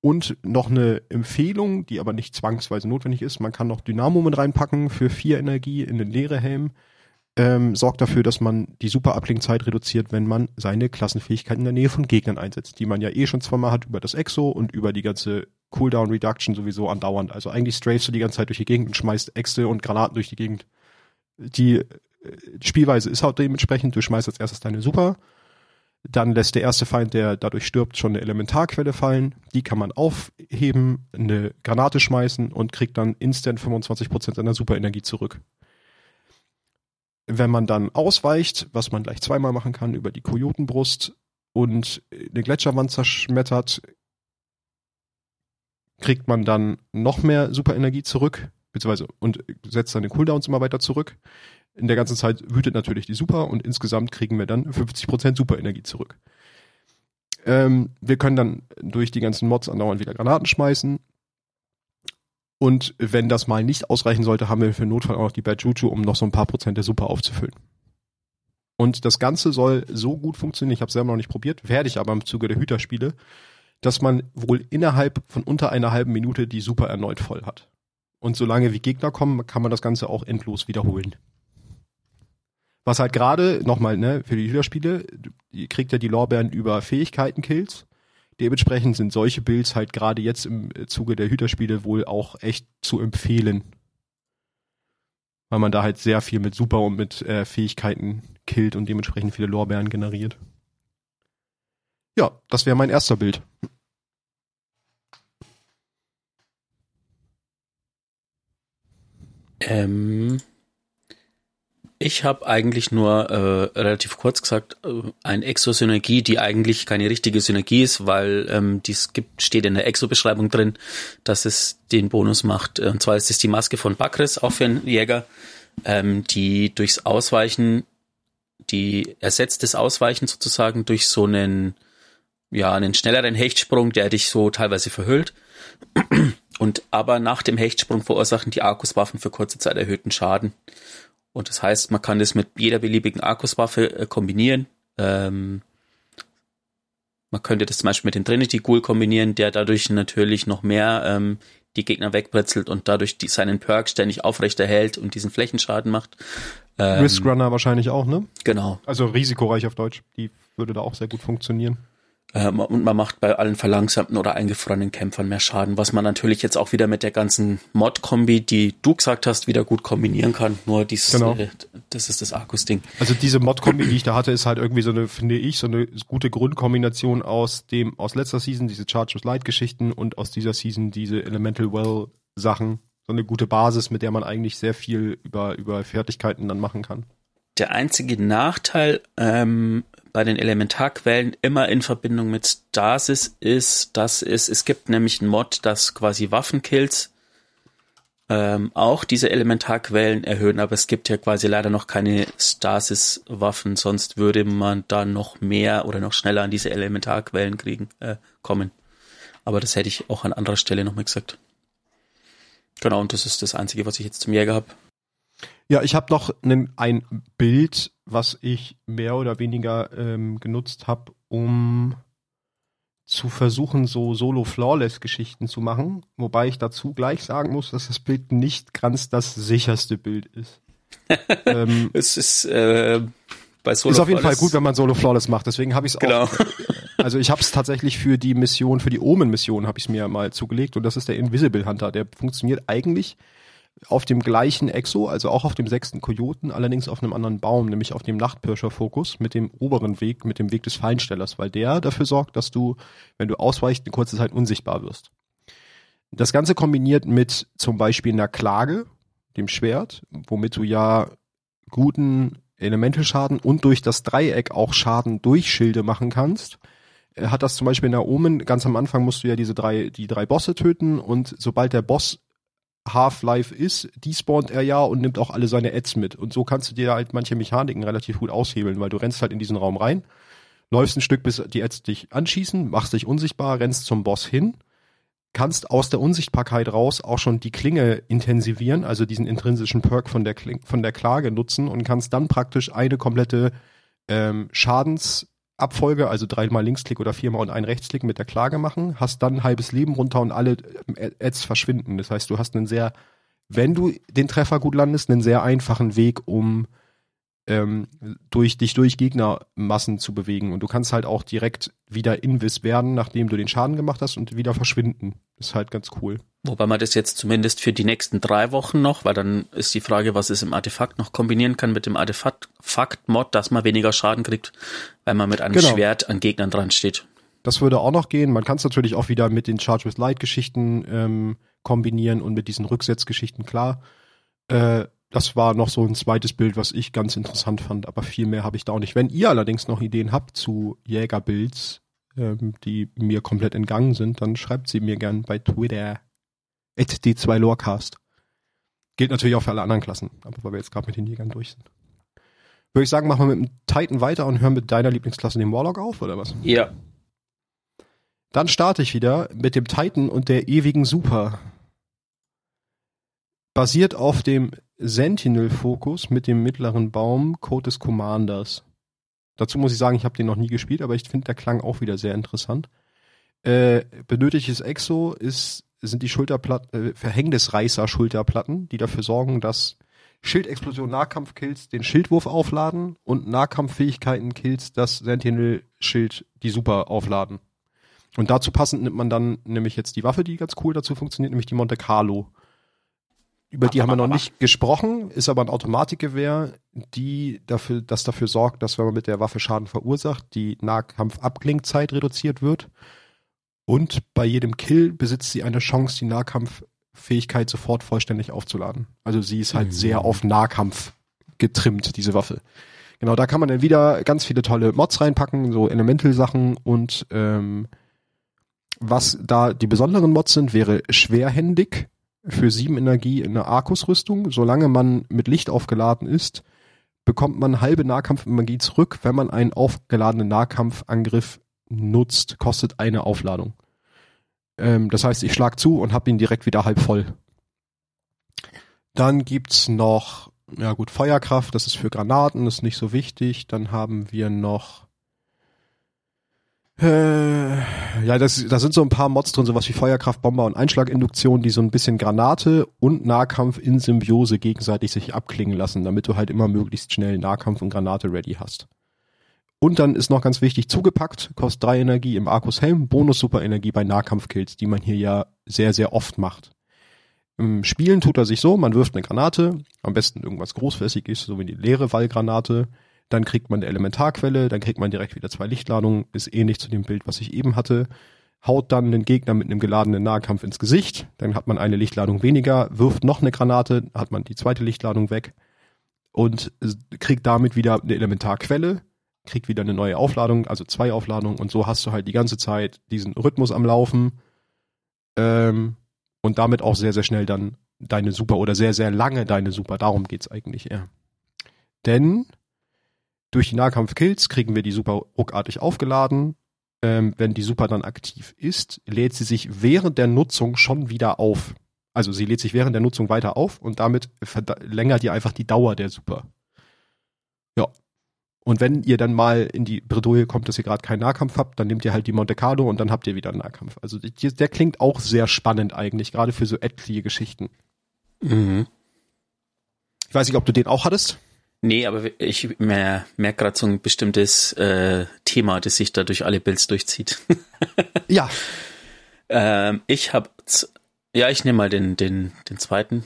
Und noch eine Empfehlung, die aber nicht zwangsweise notwendig ist, man kann noch Dynamo mit reinpacken für vier Energie in den leere Helm. Ähm, sorgt dafür, dass man die super Uplink-Zeit reduziert, wenn man seine Klassenfähigkeiten in der Nähe von Gegnern einsetzt, die man ja eh schon zweimal hat über das Exo und über die ganze Cooldown Reduction sowieso andauernd. Also eigentlich strafest du die ganze Zeit durch die Gegend und schmeißt Äxte und Granaten durch die Gegend. Die Spielweise ist halt dementsprechend, du schmeißt als erstes deine Super, dann lässt der erste Feind, der dadurch stirbt, schon eine Elementarquelle fallen. Die kann man aufheben, eine Granate schmeißen und kriegt dann instant 25% seiner Superenergie zurück. Wenn man dann ausweicht, was man gleich zweimal machen kann über die Kojotenbrust und eine Gletscherwand zerschmettert, kriegt man dann noch mehr Superenergie zurück, beziehungsweise und setzt seine Cooldowns immer weiter zurück in der ganzen Zeit wütet natürlich die Super und insgesamt kriegen wir dann 50% Superenergie zurück. Ähm, wir können dann durch die ganzen Mods andauernd wieder Granaten schmeißen. Und wenn das mal nicht ausreichen sollte, haben wir für Notfall auch noch die Bad Juju, um noch so ein paar Prozent der Super aufzufüllen. Und das Ganze soll so gut funktionieren, ich habe es selber noch nicht probiert, werde ich aber im Zuge der Hüterspiele, dass man wohl innerhalb von unter einer halben Minute die Super erneut voll hat. Und solange wie Gegner kommen, kann man das Ganze auch endlos wiederholen. Was halt gerade, nochmal, ne, für die Hüterspiele, kriegt ja die Lorbeeren über Fähigkeiten-Kills. Dementsprechend sind solche Builds halt gerade jetzt im Zuge der Hüterspiele wohl auch echt zu empfehlen. Weil man da halt sehr viel mit Super und mit äh, Fähigkeiten killt und dementsprechend viele Lorbeeren generiert. Ja, das wäre mein erster Bild. Ähm, ich habe eigentlich nur äh, relativ kurz gesagt äh, ein Exo-Synergie, die eigentlich keine richtige Synergie ist, weil ähm, dies gibt steht in der Exo-Beschreibung drin, dass es den Bonus macht. Und zwar ist es die Maske von Bakris, auch für einen Jäger, ähm, die durchs Ausweichen die ersetzt das Ausweichen sozusagen durch so einen, ja, einen schnelleren Hechtsprung, der dich so teilweise verhüllt. Und aber nach dem Hechtsprung verursachen die Arkuswaffen für kurze Zeit erhöhten Schaden. Und das heißt, man kann das mit jeder beliebigen Arkuswaffe äh, kombinieren. Ähm, man könnte das zum Beispiel mit dem Trinity Ghoul kombinieren, der dadurch natürlich noch mehr ähm, die Gegner wegbritzelt und dadurch die, seinen Perk ständig aufrechterhält und diesen Flächenschaden macht. Ähm, Risk Runner wahrscheinlich auch, ne? Genau. Also risikoreich auf Deutsch. Die würde da auch sehr gut funktionieren. Ähm, und man macht bei allen verlangsamten oder eingefrorenen Kämpfern mehr Schaden, was man natürlich jetzt auch wieder mit der ganzen Mod-Kombi, die du gesagt hast, wieder gut kombinieren kann. Nur dies, genau. äh, das ist das Arkus-Ding. Also diese Mod-Kombi, die ich da hatte, ist halt irgendwie so eine, finde ich, so eine gute Grundkombination aus dem, aus letzter Season, diese Chargers Light-Geschichten und aus dieser Season diese Elemental Well-Sachen. So eine gute Basis, mit der man eigentlich sehr viel über, über Fertigkeiten dann machen kann. Der einzige Nachteil ähm, bei den Elementarquellen immer in Verbindung mit Stasis ist, dass es, es gibt nämlich ein Mod, das quasi Waffenkills ähm, auch diese Elementarquellen erhöhen, aber es gibt ja quasi leider noch keine Stasis-Waffen, sonst würde man dann noch mehr oder noch schneller an diese Elementarquellen kriegen, äh, kommen. Aber das hätte ich auch an anderer Stelle nochmal gesagt. Genau, und das ist das Einzige, was ich jetzt zum Jäger habe. Ja, ich habe noch einen, ein Bild, was ich mehr oder weniger ähm, genutzt habe, um zu versuchen, so Solo-Flawless-Geschichten zu machen. Wobei ich dazu gleich sagen muss, dass das Bild nicht ganz das sicherste Bild ist. ähm, es ist äh, bei Solo Ist auf jeden Fall gut, wenn man Solo-Flawless macht. Deswegen habe ich es genau. auch. Also ich habe es tatsächlich für die Mission, für die Omen-Mission habe ich es mir mal zugelegt und das ist der Invisible Hunter. Der funktioniert eigentlich auf dem gleichen Exo, also auch auf dem sechsten Kojoten, allerdings auf einem anderen Baum, nämlich auf dem Nachtpirscher-Fokus mit dem oberen Weg, mit dem Weg des Feinstellers, weil der dafür sorgt, dass du, wenn du ausweichst, eine kurze Zeit unsichtbar wirst. Das Ganze kombiniert mit zum Beispiel einer Klage, dem Schwert, womit du ja guten Elementelschaden und durch das Dreieck auch Schaden durch Schilde machen kannst hat das zum Beispiel in der Omen, ganz am Anfang musst du ja diese drei, die drei Bosse töten und sobald der Boss Half-Life ist, despawnt er ja und nimmt auch alle seine Ads mit. Und so kannst du dir halt manche Mechaniken relativ gut aushebeln, weil du rennst halt in diesen Raum rein, läufst ein Stück, bis die Ads dich anschießen, machst dich unsichtbar, rennst zum Boss hin, kannst aus der Unsichtbarkeit raus auch schon die Klinge intensivieren, also diesen intrinsischen Perk von der, Kling von der Klage nutzen und kannst dann praktisch eine komplette ähm, Schadens- Abfolge, also dreimal Linksklick oder viermal und ein Rechtsklick mit der Klage machen, hast dann ein halbes Leben runter und alle äh, Ads verschwinden. Das heißt, du hast einen sehr, wenn du den Treffer gut landest, einen sehr einfachen Weg, um ähm, durch dich durch Gegnermassen zu bewegen. Und du kannst halt auch direkt wieder Invis werden, nachdem du den Schaden gemacht hast und wieder verschwinden. Ist halt ganz cool. Wobei man das jetzt zumindest für die nächsten drei Wochen noch, weil dann ist die Frage, was es im Artefakt noch kombinieren kann mit dem Artefakt-Mod, dass man weniger Schaden kriegt, weil man mit einem genau. Schwert an Gegnern dran steht. Das würde auch noch gehen. Man kann es natürlich auch wieder mit den Charge with Light Geschichten ähm, kombinieren und mit diesen Rücksetzgeschichten, klar. Äh, das war noch so ein zweites Bild, was ich ganz interessant fand, aber viel mehr habe ich da auch nicht. Wenn ihr allerdings noch Ideen habt zu Jägerbuilds, ähm, die mir komplett entgangen sind, dann schreibt sie mir gern bei Twitter. D2Lorecast. Gilt natürlich auch für alle anderen Klassen, aber weil wir jetzt gerade mit den Jägern durch sind. Würde ich sagen, machen wir mit dem Titan weiter und hören mit deiner Lieblingsklasse den Warlock auf, oder was? Ja. Dann starte ich wieder mit dem Titan und der ewigen Super. Basiert auf dem Sentinel-Fokus mit dem mittleren Baum Code des Commanders. Dazu muss ich sagen, ich habe den noch nie gespielt, aber ich finde der Klang auch wieder sehr interessant. Äh, benötigtes Exo ist, sind die Schulterplatten, äh, Verhängnisreißer-Schulterplatten, die dafür sorgen, dass Schildexplosion Nahkampfkills den Schildwurf aufladen und Nahkampffähigkeiten Kills das Sentinel-Schild die Super aufladen. Und dazu passend nimmt man dann nämlich jetzt die Waffe, die ganz cool dazu funktioniert, nämlich die Monte Carlo. Über die haben wir noch nicht gesprochen, ist aber ein Automatikgewehr, die dafür, das dafür sorgt, dass wenn man mit der Waffe Schaden verursacht, die Nahkampf-Abklingzeit reduziert wird. Und bei jedem Kill besitzt sie eine Chance, die Nahkampffähigkeit sofort vollständig aufzuladen. Also sie ist halt mhm. sehr auf Nahkampf getrimmt, diese Waffe. Genau, da kann man dann wieder ganz viele tolle Mods reinpacken, so Elemental-Sachen und ähm, was da die besonderen Mods sind, wäre schwerhändig für sieben Energie in einer Arkus-Rüstung, solange man mit Licht aufgeladen ist, bekommt man halbe Nahkampfmagie zurück, wenn man einen aufgeladenen Nahkampfangriff nutzt, kostet eine Aufladung. Ähm, das heißt, ich schlag zu und hab ihn direkt wieder halb voll. Dann gibt's noch, ja gut, Feuerkraft, das ist für Granaten, ist nicht so wichtig. Dann haben wir noch äh, ja, das, da sind so ein paar Mods drin, sowas wie Feuerkraft, Bomber und Einschlaginduktion, die so ein bisschen Granate und Nahkampf in Symbiose gegenseitig sich abklingen lassen, damit du halt immer möglichst schnell Nahkampf und Granate ready hast. Und dann ist noch ganz wichtig, zugepackt, kostet drei Energie im Arcus Helm, Bonus Super Energie bei Nahkampfkills, die man hier ja sehr, sehr oft macht. Im Spielen tut er sich so, man wirft eine Granate, am besten irgendwas großflächiges, so wie die leere Wallgranate, dann kriegt man eine Elementarquelle, dann kriegt man direkt wieder zwei Lichtladungen, ist ähnlich zu dem Bild, was ich eben hatte. Haut dann den Gegner mit einem geladenen Nahkampf ins Gesicht, dann hat man eine Lichtladung weniger, wirft noch eine Granate, hat man die zweite Lichtladung weg und kriegt damit wieder eine Elementarquelle, kriegt wieder eine neue Aufladung, also zwei Aufladungen und so hast du halt die ganze Zeit diesen Rhythmus am Laufen ähm, und damit auch sehr, sehr schnell dann deine Super oder sehr, sehr lange deine Super. Darum geht's eigentlich eher. Denn durch die Nahkampf-Kills kriegen wir die Super ruckartig aufgeladen. Ähm, wenn die Super dann aktiv ist, lädt sie sich während der Nutzung schon wieder auf. Also sie lädt sich während der Nutzung weiter auf und damit verlängert ihr einfach die Dauer der Super. Ja. Und wenn ihr dann mal in die Bredouille kommt, dass ihr gerade keinen Nahkampf habt, dann nehmt ihr halt die Monte Carlo und dann habt ihr wieder einen Nahkampf. Also der, der klingt auch sehr spannend eigentlich, gerade für so etliche Geschichten. Mhm. Ich weiß nicht, ob du den auch hattest. Nee, aber ich merke gerade so ein bestimmtes äh, Thema, das sich da durch alle Builds durchzieht. ja. Ähm, ich habe, ja, ich nehme mal den, den, den zweiten.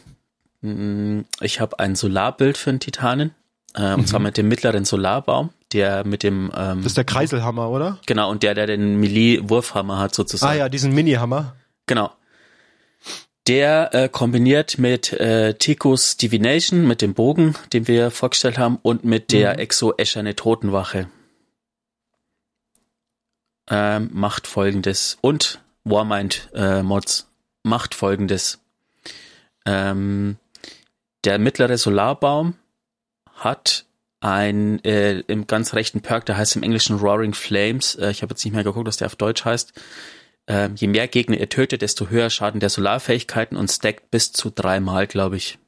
Mm, ich habe ein Solarbild für einen Titanen. Äh, mhm. Und zwar mhm. mit dem mittleren Solarbaum, der mit dem. Ähm, das ist der Kreiselhammer, oder? Genau, und der, der den Melee-Wurfhammer hat sozusagen. Ah ja, diesen Mini-Hammer. Genau der äh, kombiniert mit äh, Tikus Divination, mit dem Bogen, den wir vorgestellt haben, und mit der mhm. Exo Escherne Totenwache ähm, macht folgendes. Und Warmind äh, Mods macht folgendes. Ähm, der mittlere Solarbaum hat ein äh, im ganz rechten Perk, der heißt im Englischen Roaring Flames. Äh, ich habe jetzt nicht mehr geguckt, was der auf Deutsch heißt. Ähm, je mehr Gegner ihr tötet, desto höher Schaden der Solarfähigkeiten und stackt bis zu dreimal, glaube ich.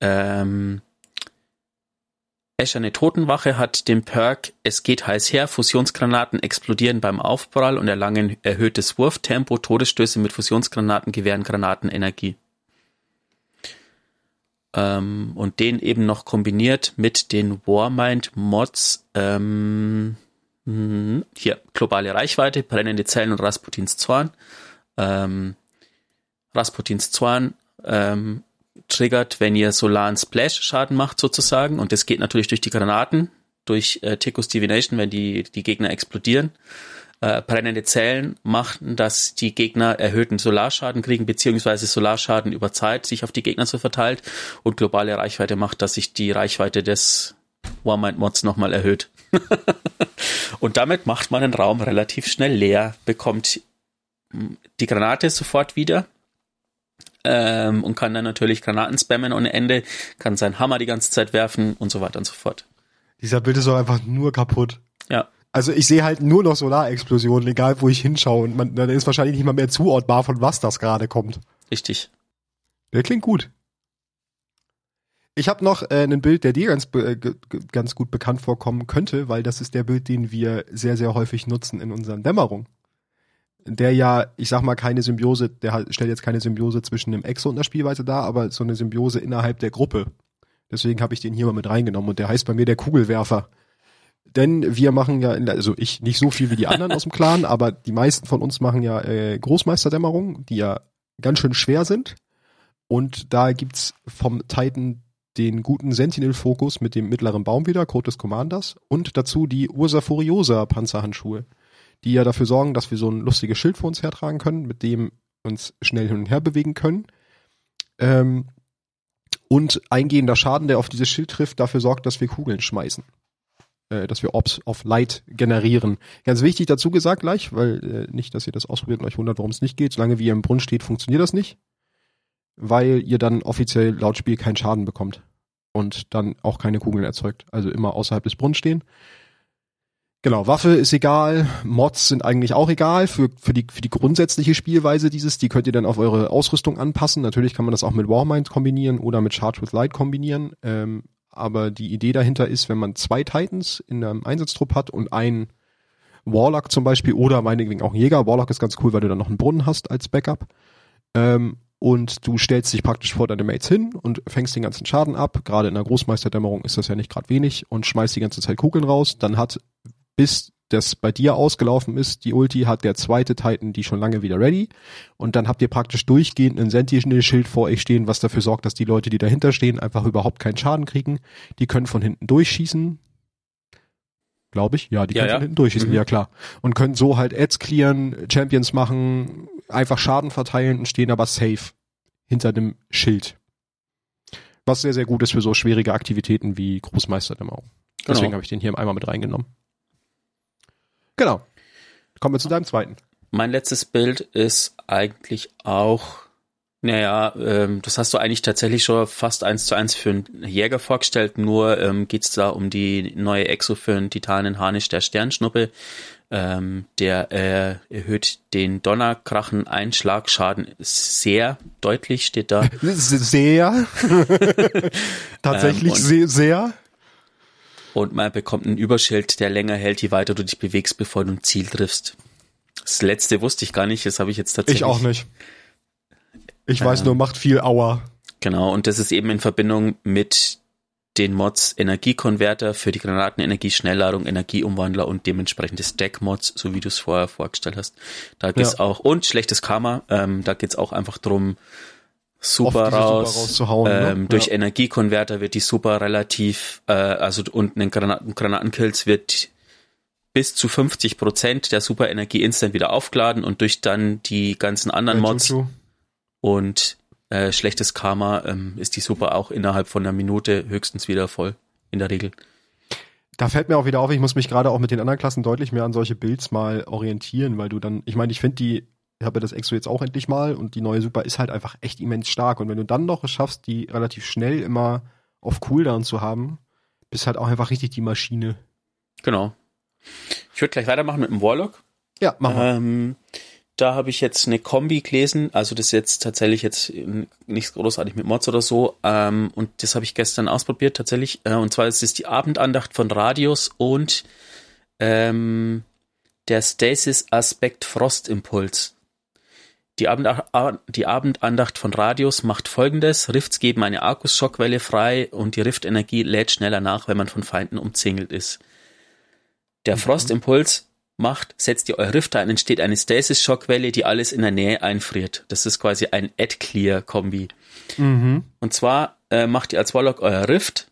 Ähm, Escherne Totenwache hat den Perk Es geht heiß her, Fusionsgranaten explodieren beim Aufprall und erlangen erhöhtes Wurftempo, Todesstöße mit Fusionsgranaten gewähren Granatenenergie. Ähm, und den eben noch kombiniert mit den Warmind Mods, ähm. Hier, globale Reichweite, brennende Zellen und Rasputins Zorn. Ähm, Rasputins Zorn ähm, triggert, wenn ihr solaren Splash-Schaden macht sozusagen. Und das geht natürlich durch die Granaten, durch äh, Tickus Divination, wenn die, die Gegner explodieren. Äh, brennende Zellen machen, dass die Gegner erhöhten Solarschaden kriegen, beziehungsweise Solarschaden über Zeit sich auf die Gegner so verteilt. Und globale Reichweite macht, dass sich die Reichweite des Warmind-Mods nochmal erhöht. und damit macht man den Raum relativ schnell leer, bekommt die Granate sofort wieder ähm, und kann dann natürlich Granaten spammen ohne Ende, kann seinen Hammer die ganze Zeit werfen und so weiter und so fort. Dieser Bild ist doch einfach nur kaputt. Ja. Also ich sehe halt nur noch Solarexplosionen, egal wo ich hinschaue. Und man, dann ist wahrscheinlich nicht mal mehr zuordbar, von was das gerade kommt. Richtig. Der klingt gut. Ich habe noch äh, ein Bild, der dir ganz, äh, ganz gut bekannt vorkommen könnte, weil das ist der Bild, den wir sehr, sehr häufig nutzen in unseren Dämmerungen. Der ja, ich sag mal, keine Symbiose, der stellt jetzt keine Symbiose zwischen dem Exo und der Spielweise dar, aber so eine Symbiose innerhalb der Gruppe. Deswegen habe ich den hier mal mit reingenommen und der heißt bei mir der Kugelwerfer. Denn wir machen ja, also ich nicht so viel wie die anderen aus dem Clan, aber die meisten von uns machen ja äh, Großmeisterdämmerungen, die ja ganz schön schwer sind. Und da gibt's vom Titan den guten Sentinel-Fokus mit dem mittleren Baum wieder, Code des Commanders, und dazu die Ursa Furiosa Panzerhandschuhe, die ja dafür sorgen, dass wir so ein lustiges Schild vor uns hertragen können, mit dem uns schnell hin und her bewegen können. Ähm, und eingehender Schaden, der auf dieses Schild trifft, dafür sorgt, dass wir Kugeln schmeißen. Äh, dass wir Orbs of Light generieren. Ganz wichtig dazu gesagt gleich, weil äh, nicht, dass ihr das ausprobiert und euch wundert, warum es nicht geht. Solange wie ihr im Brunnen steht, funktioniert das nicht weil ihr dann offiziell laut Spiel keinen Schaden bekommt. und dann auch keine Kugeln erzeugt. Also immer außerhalb des Brunnens stehen. Genau, Waffe ist egal, Mods sind eigentlich auch egal für, für, die, für die grundsätzliche Spielweise dieses, die könnt ihr dann auf eure Ausrüstung anpassen. Natürlich kann man das auch mit Warmind kombinieren oder mit Charge with Light kombinieren. Ähm, aber die Idee dahinter ist, wenn man zwei Titans in einem Einsatztrupp hat und ein Warlock zum Beispiel oder meinetwegen auch ein Jäger. Warlock ist ganz cool, weil du dann noch einen Brunnen hast als Backup. Ähm, und du stellst dich praktisch vor deine Mates hin und fängst den ganzen Schaden ab. Gerade in der Großmeisterdämmerung ist das ja nicht gerade wenig und schmeißt die ganze Zeit Kugeln raus. Dann hat, bis das bei dir ausgelaufen ist, die Ulti, hat der zweite Titan die schon lange wieder ready. Und dann habt ihr praktisch durchgehend ein Sentinel-Schild vor euch stehen, was dafür sorgt, dass die Leute, die dahinter stehen, einfach überhaupt keinen Schaden kriegen. Die können von hinten durchschießen, glaube ich. Ja, die ja, können ja. von hinten durchschießen, Mhm. ja klar. Und können so halt Ads clearen, Champions machen, einfach Schaden verteilen und stehen aber safe hinter dem Schild. Was sehr, sehr gut ist für so schwierige Aktivitäten wie Großmeisterdämmerung. Deswegen Genau. habe ich den hier einmal mit reingenommen. Genau. Kommen wir zu deinem zweiten. Mein letztes Bild ist eigentlich auch, naja, ähm, das hast du eigentlich tatsächlich schon fast eins zu eins für einen Jäger vorgestellt, nur ähm, geht's da um die neue Exo für einen Titanen Harnisch der Sternschnuppe. Ähm, der äh, erhöht den Donnerkrachen Einschlagschaden sehr deutlich, steht da. Sehr. Tatsächlich Ähm, und- sehr. Und man bekommt einen Überschild, der länger hält, je weiter du dich bewegst, bevor du ein Ziel triffst. Das letzte wusste ich gar nicht, das habe ich jetzt tatsächlich. Ich auch nicht. Ich weiß Ähm, nur, macht viel Aua. Genau, und das ist eben in Verbindung mit den Mods Energiekonverter für die Granatenenergie, Schnellladung, Energieumwandler und dementsprechende Stack-Mods, so wie du es vorher vorgestellt hast. Da geht's Ja. auch, und schlechtes Karma, ähm, da geht's auch einfach drum, Super diese Super raus. ne? ähm, Durch Ja. Energiekonverter wird die Super relativ, äh, also und einen Granaten, Granatenkills wird bis zu 50 Prozent der Superenergie instant wieder aufgeladen und durch dann die ganzen anderen Mods und äh, schlechtes Karma ähm, ist die Super auch innerhalb von einer Minute höchstens wieder voll, in der Regel. Da fällt mir auch wieder auf, ich muss mich gerade auch mit den anderen Klassen deutlich mehr an solche Builds mal orientieren, weil du dann, ich meine, ich finde die, ich habe ja das Exo jetzt auch endlich mal und die neue Super ist halt einfach echt immens stark. Und wenn du dann noch es schaffst, die relativ schnell immer auf Cooldown zu haben, bist halt auch einfach richtig die Maschine. Genau. Ich würde gleich weitermachen mit dem Warlock. Ja, mach mal. Ähm, da habe ich jetzt eine Kombi gelesen, also das ist jetzt tatsächlich jetzt nichts großartig mit Mods oder so. Ähm, und das habe ich gestern ausprobiert tatsächlich. Äh, und zwar ist es die Abendandacht von Radius und ähm, der Stasis-Aspekt Frostimpuls. Die, Abendach die Abendandacht von Radius macht folgendes. Rifts geben eine Arcus-Schockwelle frei und die Riftenergie lädt schneller nach, wenn man von Feinden umzingelt ist. Der Frostimpuls macht, setzt ihr euer Rift ein, entsteht eine Stasis-Schockwelle, die alles in der Nähe einfriert. Das ist quasi ein Add-Clear-Kombi. Mhm. Und zwar äh, macht ihr als Warlock euer Rift,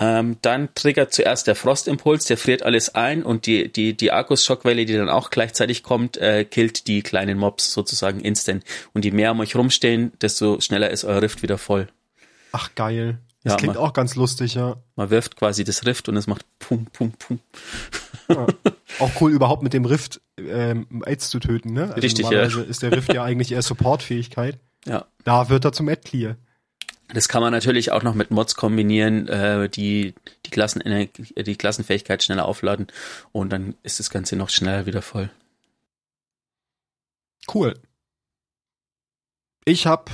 ähm, dann triggert zuerst der Frostimpuls, der friert alles ein und die, die, die Arcus-Schockwelle, die dann auch gleichzeitig kommt, äh, killt die kleinen Mobs sozusagen instant. Und je mehr um euch rumstehen, desto schneller ist euer Rift wieder voll. Ach, geil. Das Ja, klingt man- auch ganz lustig, ja. Man wirft quasi das Rift und es macht pum, pum, pum. ja. Auch cool, überhaupt mit dem Rift ähm, Aids zu töten, ne? Also Richtig, ja. normalerweise ist der Rift ja eigentlich eher Supportfähigkeit. Ja. Da wird er zum Ad-Clear. Das kann man natürlich auch noch mit Mods kombinieren, äh, die die, Klassenenergie, die Klassenfähigkeit schneller aufladen und dann ist das Ganze noch schneller wieder voll. Cool. Ich habe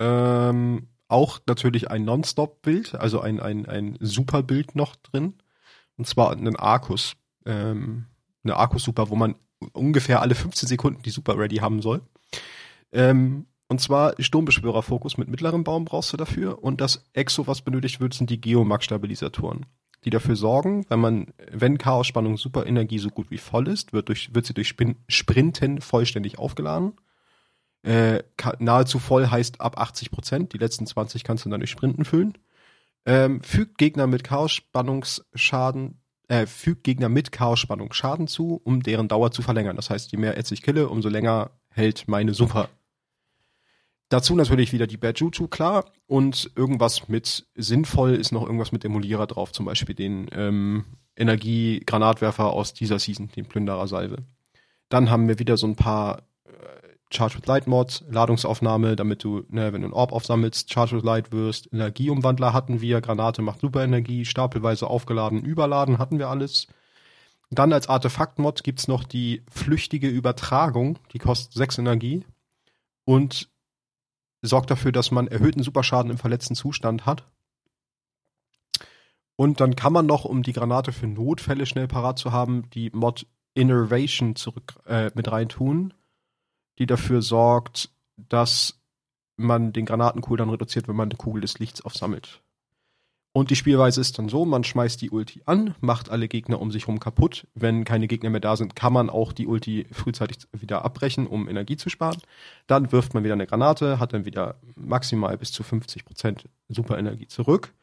ähm, auch natürlich ein Non-Stop-Bild, also ein, ein, ein Super-Bild noch drin. Und zwar einen Arcus. Ähm, eine Arcus-Super, wo man ungefähr alle 15 Sekunden die Super ready haben soll. Ähm, und zwar Sturmbeschwörer-Fokus mit mittlerem Baum brauchst du dafür. Und das Exo, was benötigt wird, sind die Geomag-Stabilisatoren. Die dafür sorgen, wenn man, wenn Chaosspannung Superenergie so gut wie voll ist, wird, durch, wird sie durch Spin Sprinten vollständig aufgeladen. Äh, nahezu voll heißt ab 80 Prozent. Die letzten 20 kannst du dann durch Sprinten füllen. Ähm, fügt Gegner mit Chaosspannungsschaden, äh, fügt Gegner mit Chaosspannung Schaden zu, um deren Dauer zu verlängern. Das heißt, je mehr Ads ich kille, umso länger hält meine Super. Dazu natürlich wieder die Bad Juju, klar. Und irgendwas mit sinnvoll ist noch irgendwas mit Emulierer drauf, zum Beispiel den ähm, Energiegranatwerfer aus dieser Season, den Plünderer-Salve. Dann haben wir wieder so ein paar Charge with Light Mod, Ladungsaufnahme, damit du, ne, wenn du ein Orb aufsammelst, Charge with Light wirst. Energieumwandler hatten wir, Granate macht Superenergie, stapelweise aufgeladen, überladen hatten wir alles. Dann als Artefakt-Mod gibt's noch die flüchtige Übertragung, die kostet 6 Energie und sorgt dafür, dass man erhöhten Superschaden im verletzten Zustand hat. Und dann kann man noch, um die Granate für Notfälle schnell parat zu haben, die Mod Innervation zurück äh, mit reintun, die dafür sorgt, dass man den Granatencooldown reduziert, wenn man eine Kugel des Lichts aufsammelt. Und die Spielweise ist dann so, man schmeißt die Ulti an, macht alle Gegner um sich rum kaputt. Wenn keine Gegner mehr da sind, kann man auch die Ulti frühzeitig wieder abbrechen, um Energie zu sparen. Dann wirft man wieder eine Granate, hat dann wieder maximal bis zu 50% Superenergie zurück.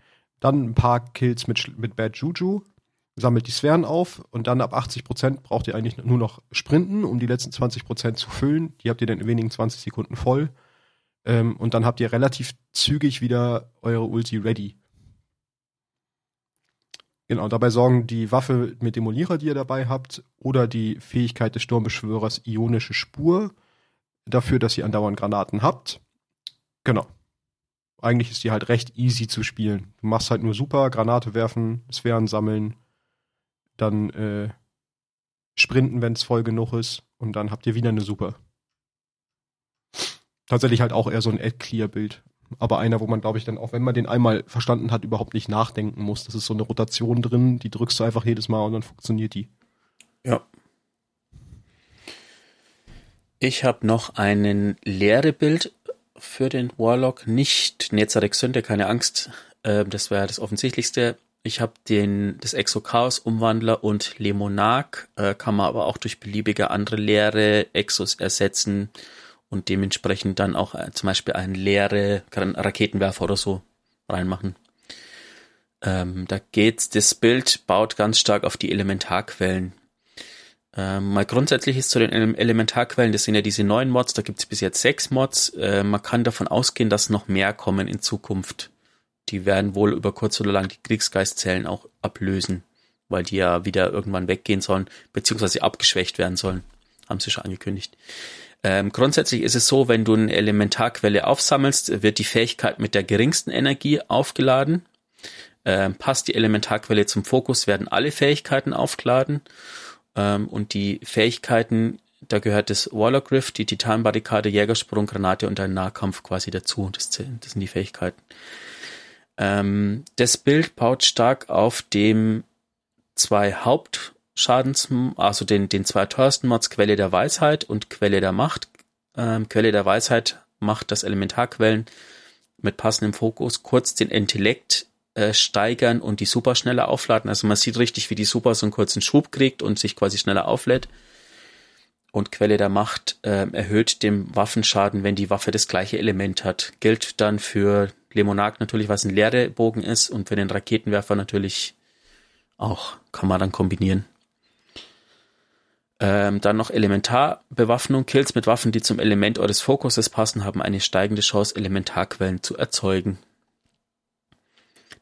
Dann ein paar Kills mit, mit Bad Juju, sammelt die Sphären auf und dann ab 80% braucht ihr eigentlich nur noch sprinten, um die letzten 20% zu füllen. Die habt ihr dann in wenigen 20 Sekunden voll. Ähm, und dann habt ihr relativ zügig wieder eure Ulti ready Genau, dabei sorgen die Waffe mit Demolierer, die ihr dabei habt, oder die Fähigkeit des Sturmbeschwörers ionische Spur dafür, dass ihr andauernd Granaten habt. Genau. Eigentlich ist die halt recht easy zu spielen. Du machst halt nur super, Granate werfen, Sphären sammeln, dann äh, sprinten, wenn es voll genug ist, und dann habt ihr wieder eine Super. Tatsächlich halt auch eher so ein Ad-Clear-Bild aber einer, wo man, glaube ich, dann auch, wenn man den einmal verstanden hat, überhaupt nicht nachdenken muss. Das ist so eine Rotation drin, die drückst du einfach jedes Mal und dann funktioniert die. Ja. Ich habe noch einen leere Bild für den Warlock, nicht Nezarek Sünde, keine Angst. Äh, das wäre das Offensichtlichste. Ich habe den das Exo Chaos Umwandler und Lemonarch, äh, kann man aber auch durch beliebige andere leere Exos ersetzen und dementsprechend dann auch äh, zum Beispiel einen leere Raketenwerfer oder so reinmachen. Ähm, da geht's, das Bild baut ganz stark auf die Elementarquellen. Ähm, mal grundsätzlich ist zu den Elementarquellen, das sind ja diese neuen Mods, da gibt's bis jetzt sechs Mods. Äh, man kann davon ausgehen, dass noch mehr kommen in Zukunft. Die werden wohl über kurz oder lang die Kriegsgeistzellen auch ablösen, weil die ja wieder irgendwann weggehen sollen, beziehungsweise abgeschwächt werden sollen. Haben sie schon angekündigt. Ähm, grundsätzlich ist es so, wenn du eine Elementarquelle aufsammelst, wird die Fähigkeit mit der geringsten Energie aufgeladen. Ähm, passt die Elementarquelle zum Fokus, werden alle Fähigkeiten aufgeladen. Ähm, und die Fähigkeiten, da gehört das Warlock Rift, die Titanbarrikade, Jägersprung, Granate und ein Nahkampf quasi dazu. Das, das sind die Fähigkeiten. Ähm, das Bild baut stark auf dem zwei Haupt Schadens, also den, den zwei teuersten Mods Quelle der Weisheit und Quelle der Macht. Ähm, Quelle der Weisheit macht das Elementarquellen mit passendem Fokus kurz den Intellekt äh, steigern und die Super schneller aufladen. Also man sieht richtig, wie die Super so einen kurzen Schub kriegt und sich quasi schneller auflädt. Und Quelle der Macht äh, erhöht den Waffenschaden, wenn die Waffe das gleiche Element hat. Gilt dann für Lemonarch natürlich, was ein leere Bogen ist und für den Raketenwerfer natürlich auch. Kann man dann kombinieren. Ähm, dann noch Elementarbewaffnung. Kills mit Waffen, die zum Element eures Fokuses passen, haben eine steigende Chance, Elementarquellen zu erzeugen.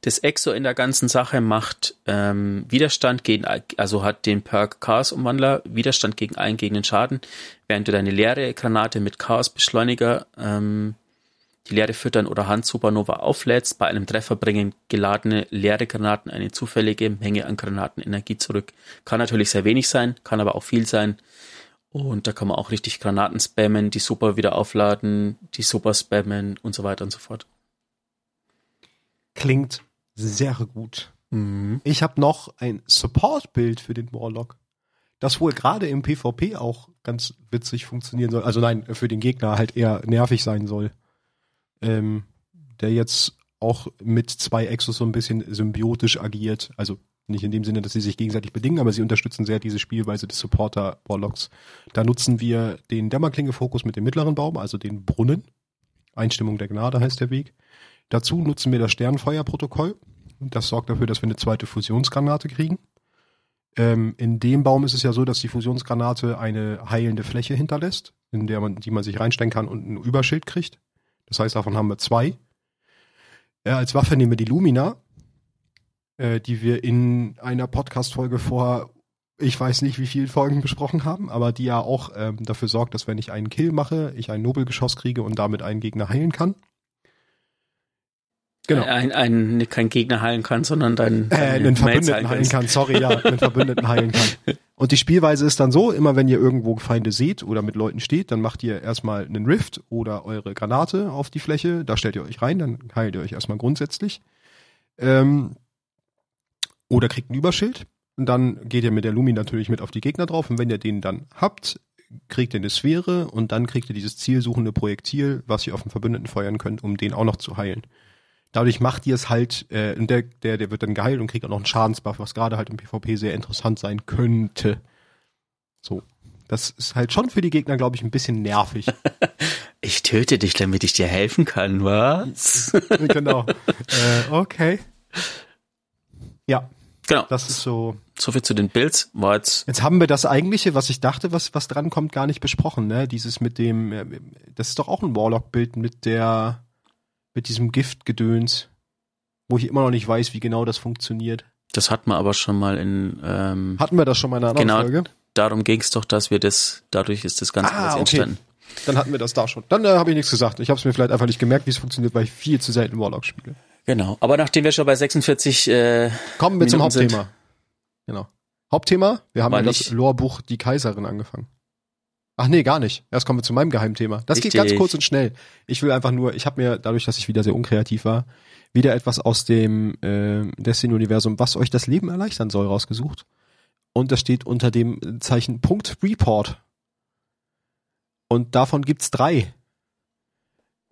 Das Exo in der ganzen Sache macht ähm, Widerstand gegen, also hat den Perk Chaos Umwandler, Widerstand gegen einen gegen den Schaden, während du deine leere Granate mit Chaos Beschleuniger ähm, die leere Füttern oder Hand-Supernova auflädst. Bei einem Treffer bringen geladene leere Granaten eine zufällige Menge an Granatenenergie zurück. Kann natürlich sehr wenig sein, kann aber auch viel sein. Und da kann man auch richtig Granaten spammen, die Super wieder aufladen, die Super spammen und so weiter und so fort. Klingt sehr gut. Mhm. Ich habe noch ein Support-Bild für den Warlock, das wohl gerade im PvP auch ganz witzig funktionieren soll. Also nein, für den Gegner halt eher nervig sein soll ähm, der jetzt auch mit zwei Exos so ein bisschen symbiotisch agiert. Also nicht in dem Sinne, dass sie sich gegenseitig bedingen, aber sie unterstützen sehr diese Spielweise des Supporter Warlocks. Da nutzen wir den Dämmerklinge-Fokus mit dem mittleren Baum, also den Brunnen. Einstimmung der Gnade heißt der Weg. Dazu nutzen wir das Sternfeuerprotokoll. Das sorgt dafür, dass wir eine zweite Fusionsgranate kriegen. Ähm, in dem Baum ist es ja so, dass die Fusionsgranate eine heilende Fläche hinterlässt, in der man, die man sich reinstellen kann und ein Überschild kriegt. Das heißt, davon haben wir zwei. Äh, als Waffe nehmen wir die Lumina, äh, die wir in einer Podcast-Folge vor ich weiß nicht, wie viele Folgen besprochen haben, aber die ja auch ähm, dafür sorgt, dass wenn ich einen Kill mache, ich ein Nobelgeschoss kriege und damit einen Gegner heilen kann. Genau. Ein, ein, kein Gegner heilen kann, sondern dein, äh, einen Verbündeten heilen kann. Sorry, ja, einen Verbündeten heilen kann. Und die Spielweise ist dann so, immer wenn ihr irgendwo Feinde seht oder mit Leuten steht, dann macht ihr erstmal einen Rift oder eure Granate auf die Fläche, da stellt ihr euch rein, dann heilt ihr euch erstmal grundsätzlich. Ähm, oder kriegt ein Überschild. Und dann geht ihr mit der Lumi natürlich mit auf die Gegner drauf. Und wenn ihr den dann habt, kriegt ihr eine Sphäre und dann kriegt ihr dieses zielsuchende Projektil, was ihr auf den Verbündeten feuern könnt, um den auch noch zu heilen. Dadurch macht ihr es halt, äh, der, der, der wird dann geheilt und kriegt auch noch einen Schadensbuff, was gerade halt im PvP sehr interessant sein könnte. So. Das ist halt schon für die Gegner, glaube ich, ein bisschen nervig. ich töte dich, damit ich dir helfen kann, was? genau. Äh, okay. Ja. Genau. Das ist so. So viel zu den Builds war jetzt. Jetzt haben wir das eigentliche, was ich dachte, was, was dran kommt, gar nicht besprochen, ne? Dieses mit dem, äh, das ist doch auch ein Warlock-Bild mit der, mit diesem Giftgedöns, wo ich immer noch nicht weiß, wie genau das funktioniert. Das hatten wir aber schon mal in. Ähm, hatten wir das schon mal in einer anderen genau, Folge? Darum ging es doch, dass wir das, dadurch ist das Ganze Ah, okay. entstanden. Dann hatten wir das da schon. Dann äh, habe ich nichts gesagt. Ich habe es mir vielleicht einfach nicht gemerkt, wie es funktioniert, weil ich viel zu selten Warlock spiele. Genau. Aber nachdem wir schon bei 46 äh, Kommen wir zum Minuten sind. Hauptthema. Genau. Hauptthema? Wir haben ja das Lorbuch Die Kaiserin angefangen. Ach nee, gar nicht. Erst kommen wir zu meinem Geheimthema. Das geht ganz Richtig. kurz und schnell. Ich will einfach nur, ich habe mir, dadurch, dass ich wieder sehr unkreativ war, wieder etwas aus dem äh, Destiny-Universum, was euch das Leben erleichtern soll, rausgesucht. Und das steht unter dem Zeichen Punkt Report. Und davon gibt's drei.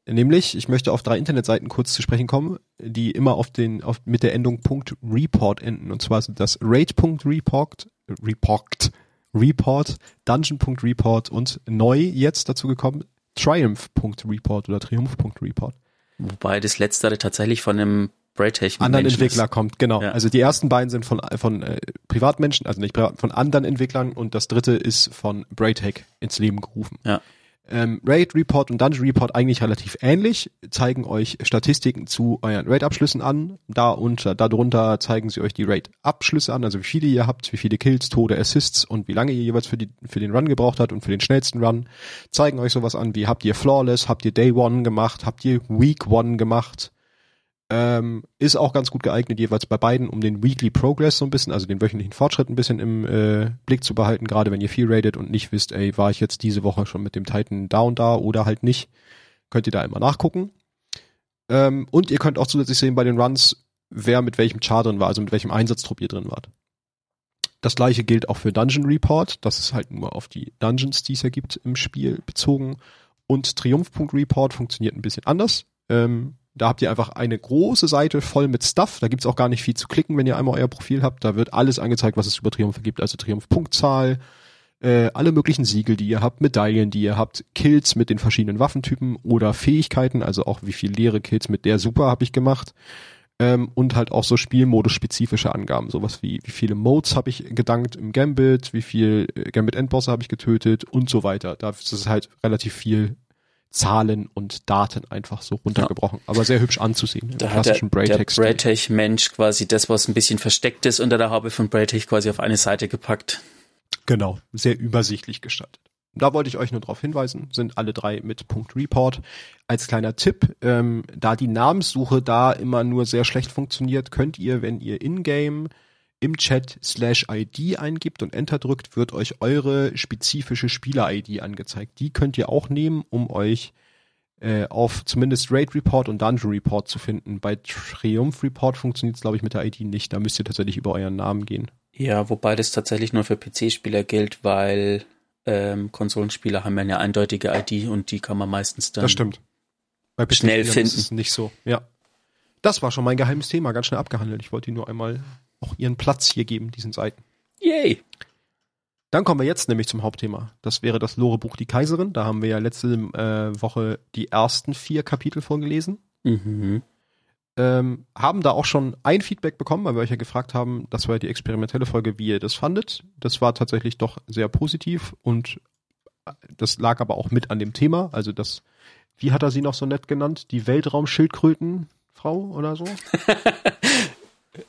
Nämlich, ich möchte auf drei Internetseiten kurz zu sprechen kommen, die immer auf den, auf, mit der Endung Punkt .report enden. Und zwar sind das Raid.report, Report, Report, Dungeon.report und neu jetzt dazu gekommen Triumph.report oder Triumph.report. wobei das letztere tatsächlich von einem Braytech Anderen Menschen Entwickler ist. kommt, genau. Ja. Also die ersten beiden sind von, von äh, Privatmenschen, also nicht privat, von anderen Entwicklern und das dritte ist von Braytech ins Leben gerufen. Ja. Ähm, Raid Report und Dungeon Report eigentlich relativ ähnlich, zeigen euch Statistiken zu euren Raid-Abschlüssen an. Da unter, darunter zeigen sie euch die Raid-Abschlüsse an, also wie viele ihr habt, wie viele Kills, Tode, Assists und wie lange ihr jeweils für, die, für den Run gebraucht habt und für den schnellsten Run. Zeigen euch sowas an, wie habt ihr Flawless, habt ihr Day One gemacht, habt ihr Week One gemacht. Ähm, ist auch ganz gut geeignet, jeweils bei beiden, um den Weekly Progress so ein bisschen, also den wöchentlichen Fortschritt ein bisschen im äh, Blick zu behalten, gerade wenn ihr viel rated und nicht wisst, ey, war ich jetzt diese Woche schon mit dem Titan da und da oder halt nicht, könnt ihr da immer nachgucken. Ähm, und ihr könnt auch zusätzlich sehen bei den Runs, wer mit welchem Char drin war, also mit welchem Einsatztrupp ihr drin wart. Das gleiche gilt auch für Dungeon Report, das ist halt nur auf die Dungeons, die es ja gibt im Spiel bezogen. Und Triumph.report funktioniert ein bisschen anders. Ähm, da habt ihr einfach eine große Seite voll mit Stuff. Da gibt's auch gar nicht viel zu klicken, wenn ihr einmal euer Profil habt. Da wird alles angezeigt, was es über Triumph gibt. Also Triumph-Punktzahl, äh, alle möglichen Siegel, die ihr habt, Medaillen, die ihr habt, Kills mit den verschiedenen Waffentypen oder Fähigkeiten, also auch wie viel leere Kills mit der Super habe ich gemacht. Ähm, und halt auch so Spielmodus-spezifische Angaben, sowas wie wie viele Modes habe ich gedankt im Gambit, wie viel äh, Gambit-Endbosse habe ich getötet und so weiter. Da ist es halt relativ viel Zahlen und Daten einfach so runtergebrochen, aber sehr hübsch anzusehen Da hat der, klassischen der. Braytech-Mensch quasi das, was ein bisschen versteckt ist unter der Haube von Braytech quasi auf eine Seite gepackt. Genau, sehr übersichtlich gestaltet. Da wollte ich euch nur darauf hinweisen, sind alle drei mit Punkt Report. Als kleiner Tipp, ähm, da die Namenssuche da immer nur sehr schlecht funktioniert, könnt ihr, wenn ihr in-game im Chat slash ID eingibt und Enter drückt, wird euch eure spezifische Spieler-ID angezeigt. Die könnt ihr auch nehmen, um euch äh, auf zumindest Raid Report und Dungeon Report zu finden. Bei Triumph Report funktioniert es, glaube ich, mit der ID nicht. Da müsst ihr tatsächlich über euren Namen gehen. Ja, wobei das tatsächlich nur für PC-Spieler gilt, weil ähm, Konsolenspieler haben ja eine eindeutige ID und die kann man meistens dann. Das stimmt. Bei Schnell finden. Ist es nicht so. Ja. Das war schon mein geheimes Thema, ganz schnell abgehandelt. Ich wollte Ihnen nur einmal auch Ihren Platz hier geben, diesen Seiten. Yay! Dann kommen wir jetzt nämlich zum Hauptthema. Das wäre das Lore-Buch Die Kaiserin. Da haben wir ja letzte äh, Woche die ersten vier Kapitel vorgelesen. Mhm. Ähm, haben da auch schon ein Feedback bekommen, weil wir euch ja gefragt haben, das war ja die experimentelle Folge, wie ihr das fandet. Das war tatsächlich doch sehr positiv und das lag aber auch mit an dem Thema. Also das, wie hat er sie noch so nett genannt? Die Weltraumschildkrötenfrau oder so?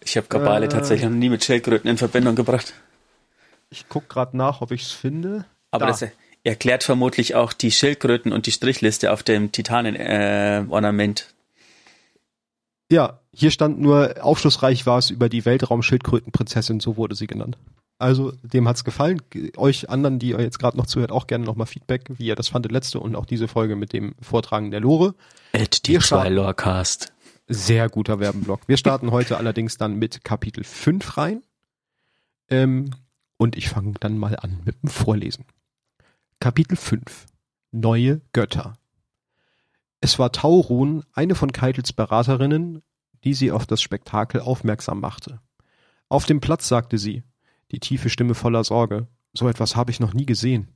Ich habe Kabale Äh. tatsächlich noch nie mit Schildkröten in Verbindung gebracht. Ich guck gerade nach, ob ich es finde. Aber Da. das erklärt vermutlich auch die Schildkröten und die Strichliste auf dem Titanen-Ornament. Ja, hier stand nur, aufschlussreich war es über die Weltraumschildkrötenprinzessin, so wurde sie genannt. Also, dem hat's gefallen. Ge- Euch anderen, die ihr jetzt gerade noch zuhört, auch gerne nochmal Feedback, wie ihr das fandet, letzte und auch diese Folge mit dem Vortragen der Lore. At die zwei. Lorecast. Sehr guter Werbenblock. Wir starten heute allerdings dann mit Kapitel 5 rein. Ähm, und ich fange dann mal an mit dem Vorlesen. Kapitel 5. Neue Götter. Es war Taurun, eine von Keitels Beraterinnen, die sie auf das Spektakel aufmerksam machte. Auf dem Platz sagte sie, die tiefe Stimme voller Sorge, so etwas habe ich noch nie gesehen.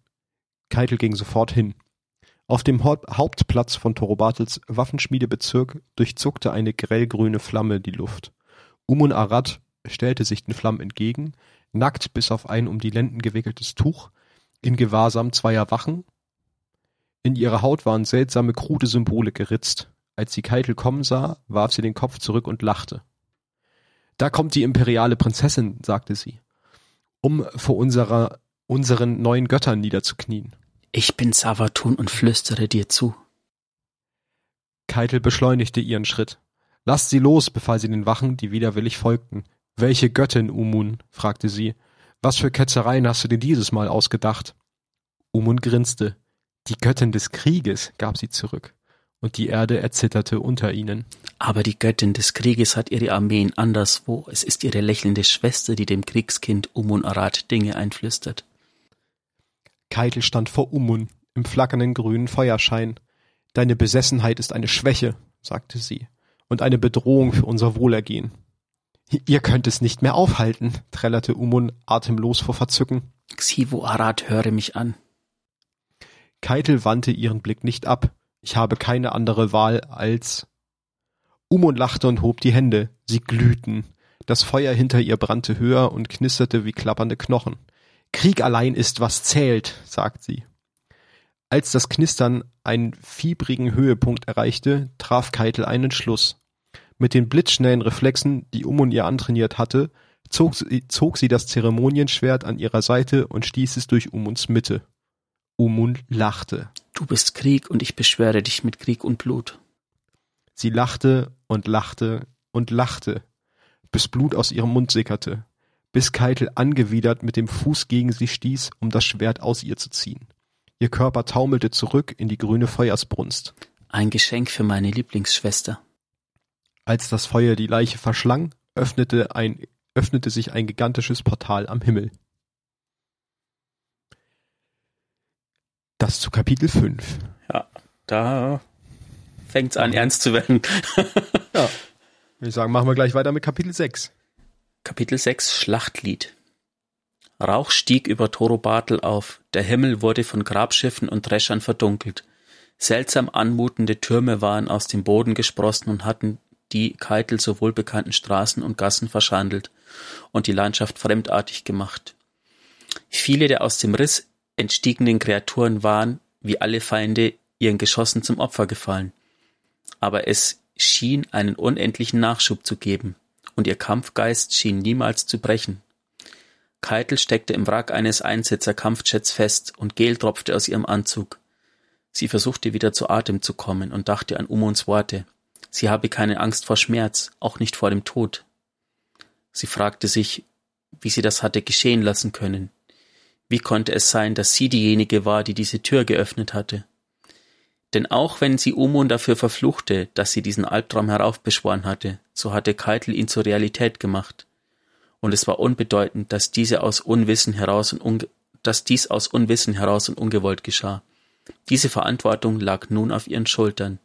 Keitel ging sofort hin. Auf dem Haupt- Hauptplatz von Torobatels Waffenschmiedebezirk durchzuckte eine grellgrüne Flamme die Luft. Umun Arad stellte sich den Flammen entgegen, nackt bis auf ein um die Lenden gewickeltes Tuch, in Gewahrsam zweier Wachen. In ihrer Haut waren seltsame krude Symbole geritzt. Als sie Keitel kommen sah, warf sie den Kopf zurück und lachte. Da kommt die imperiale Prinzessin, sagte sie, um vor unserer, unseren neuen Göttern niederzuknien. Ich bin Savatun und flüstere dir zu. Keitel beschleunigte ihren Schritt. Lasst sie los, befahl sie den Wachen, die widerwillig folgten. Welche Göttin, Umun? fragte sie. Was für Ketzereien hast du dir dieses Mal ausgedacht? Umun grinste. Die Göttin des Krieges, gab sie zurück. Und die Erde erzitterte unter ihnen. Aber die Göttin des Krieges hat ihre Armeen anderswo. Es ist ihre lächelnde Schwester, die dem Kriegskind Umun Arad Dinge einflüstert. Keitel stand vor Umun, im flackernden grünen Feuerschein. Deine Besessenheit ist eine Schwäche, sagte sie, und eine Bedrohung für unser Wohlergehen. Ihr könnt es nicht mehr aufhalten, trällerte Umun atemlos vor Verzücken. Xivu Arad, höre mich an. Keitel wandte ihren Blick nicht ab. Ich habe keine andere Wahl als. Umun lachte und hob die Hände. Sie glühten. Das Feuer hinter ihr brannte höher und knisterte wie klappernde Knochen. Krieg allein ist, was zählt, sagt sie. Als das Knistern einen fiebrigen Höhepunkt erreichte, traf Keitel einen Schluss. Mit den blitzschnellen Reflexen, die Umun ihr antrainiert hatte, zog sie, zog sie das Zeremonienschwert an ihrer Seite und stieß es durch Umuns Mitte. Umun lachte. Du bist Krieg und ich beschwöre dich mit Krieg und Blut. Sie lachte und lachte und lachte, bis Blut aus ihrem Mund sickerte, bis Keitel angewidert mit dem Fuß gegen sie stieß, um das Schwert aus ihr zu ziehen. Ihr Körper taumelte zurück in die grüne Feuersbrunst. Ein Geschenk für meine Lieblingsschwester. Als das Feuer die Leiche verschlang, öffnete, ein, öffnete sich ein gigantisches Portal am Himmel. Das zu Kapitel 5. Ja, da fängt's an, ernst zu werden. Ja. Würde ich sagen, machen wir gleich weiter mit Kapitel 6. Kapitel 6 Schlachtlied Rauch stieg über Torobatel auf, der Himmel wurde von Grabschiffen und Dreschern verdunkelt. Seltsam anmutende Türme waren aus dem Boden gesprossen und hatten die Keitel so wohlbekannten Straßen und Gassen verschandelt und die Landschaft fremdartig gemacht. Viele der aus dem Riss entstiegenen Kreaturen waren, wie alle Feinde, ihren Geschossen zum Opfer gefallen. Aber es schien einen unendlichen Nachschub zu geben, und ihr Kampfgeist schien niemals zu brechen. Keitel steckte im Wrack eines Einsitzer-Kampfjets fest und Gel tropfte aus ihrem Anzug. Sie versuchte wieder zu Atem zu kommen und dachte an Umuns Worte. Sie habe keine Angst vor Schmerz, auch nicht vor dem Tod. Sie fragte sich, wie sie das hatte geschehen lassen können. Wie konnte es sein, dass sie diejenige war, die diese Tür geöffnet hatte? Denn auch wenn sie Umun dafür verfluchte, dass sie diesen Albtraum heraufbeschworen hatte, so hatte Keitel ihn zur Realität gemacht. Und es war unbedeutend, dass diese aus Unwissen heraus und unge dass dies aus Unwissen heraus und ungewollt geschah. Diese Verantwortung lag nun auf ihren Schultern.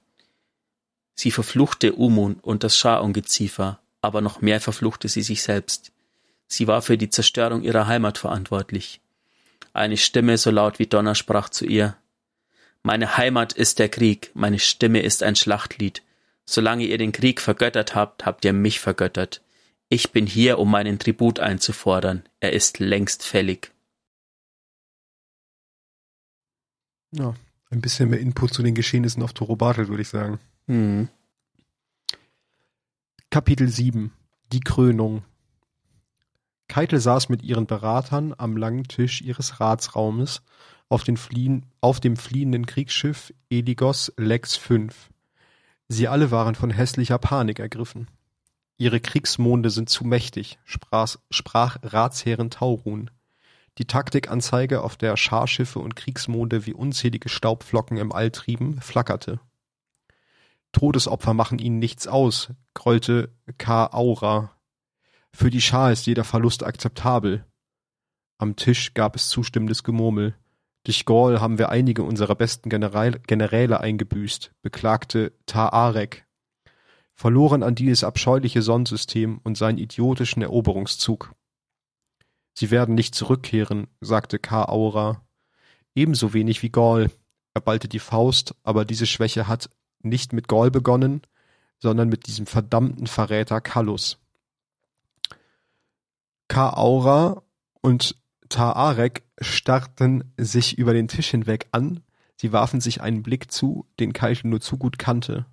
Sie verfluchte Umun und das Schar-Ungeziefer, aber noch mehr verfluchte sie sich selbst. Sie war für die Zerstörung ihrer Heimat verantwortlich. Eine Stimme so laut wie Donner sprach zu ihr, Meine Heimat ist der Krieg, meine Stimme ist ein Schlachtlied. Solange ihr den Krieg vergöttert habt, habt ihr mich vergöttert. Ich bin hier, um meinen Tribut einzufordern. Er ist längst fällig. Ja, ein bisschen mehr Input zu den Geschehnissen auf Torobatel, würde ich sagen. Hm. Kapitel 7. Die Krönung. Keitel saß mit ihren Beratern am langen Tisch ihres Ratsraumes auf, den fliehen, auf dem fliehenden Kriegsschiff Eligos Lex V. Sie alle waren von hässlicher Panik ergriffen. Ihre Kriegsmonde sind zu mächtig, sprach, sprach Ratsherrin Taurun. Die Taktikanzeige, auf der Scharschiffe und Kriegsmonde wie unzählige Staubflocken im All trieben, flackerte. Todesopfer machen ihnen nichts aus, grollte K. Aura. Für die Schar ist jeder Verlust akzeptabel. Am Tisch gab es zustimmendes Gemurmel. Durch Gaul haben wir einige unserer besten Generäle eingebüßt, beklagte Taarek. Verloren an dieses abscheuliche Sonnensystem und seinen idiotischen Eroberungszug. Sie werden nicht zurückkehren, sagte K. Aura. Ebenso wenig wie Gaul. Er ballte die Faust, aber diese Schwäche hat nicht mit Gaul begonnen, sondern mit diesem verdammten Verräter Kallus. Ka-Aura und Taarek starrten sich über den Tisch hinweg an, sie warfen sich einen Blick zu, den Keitel nur zu gut kannte.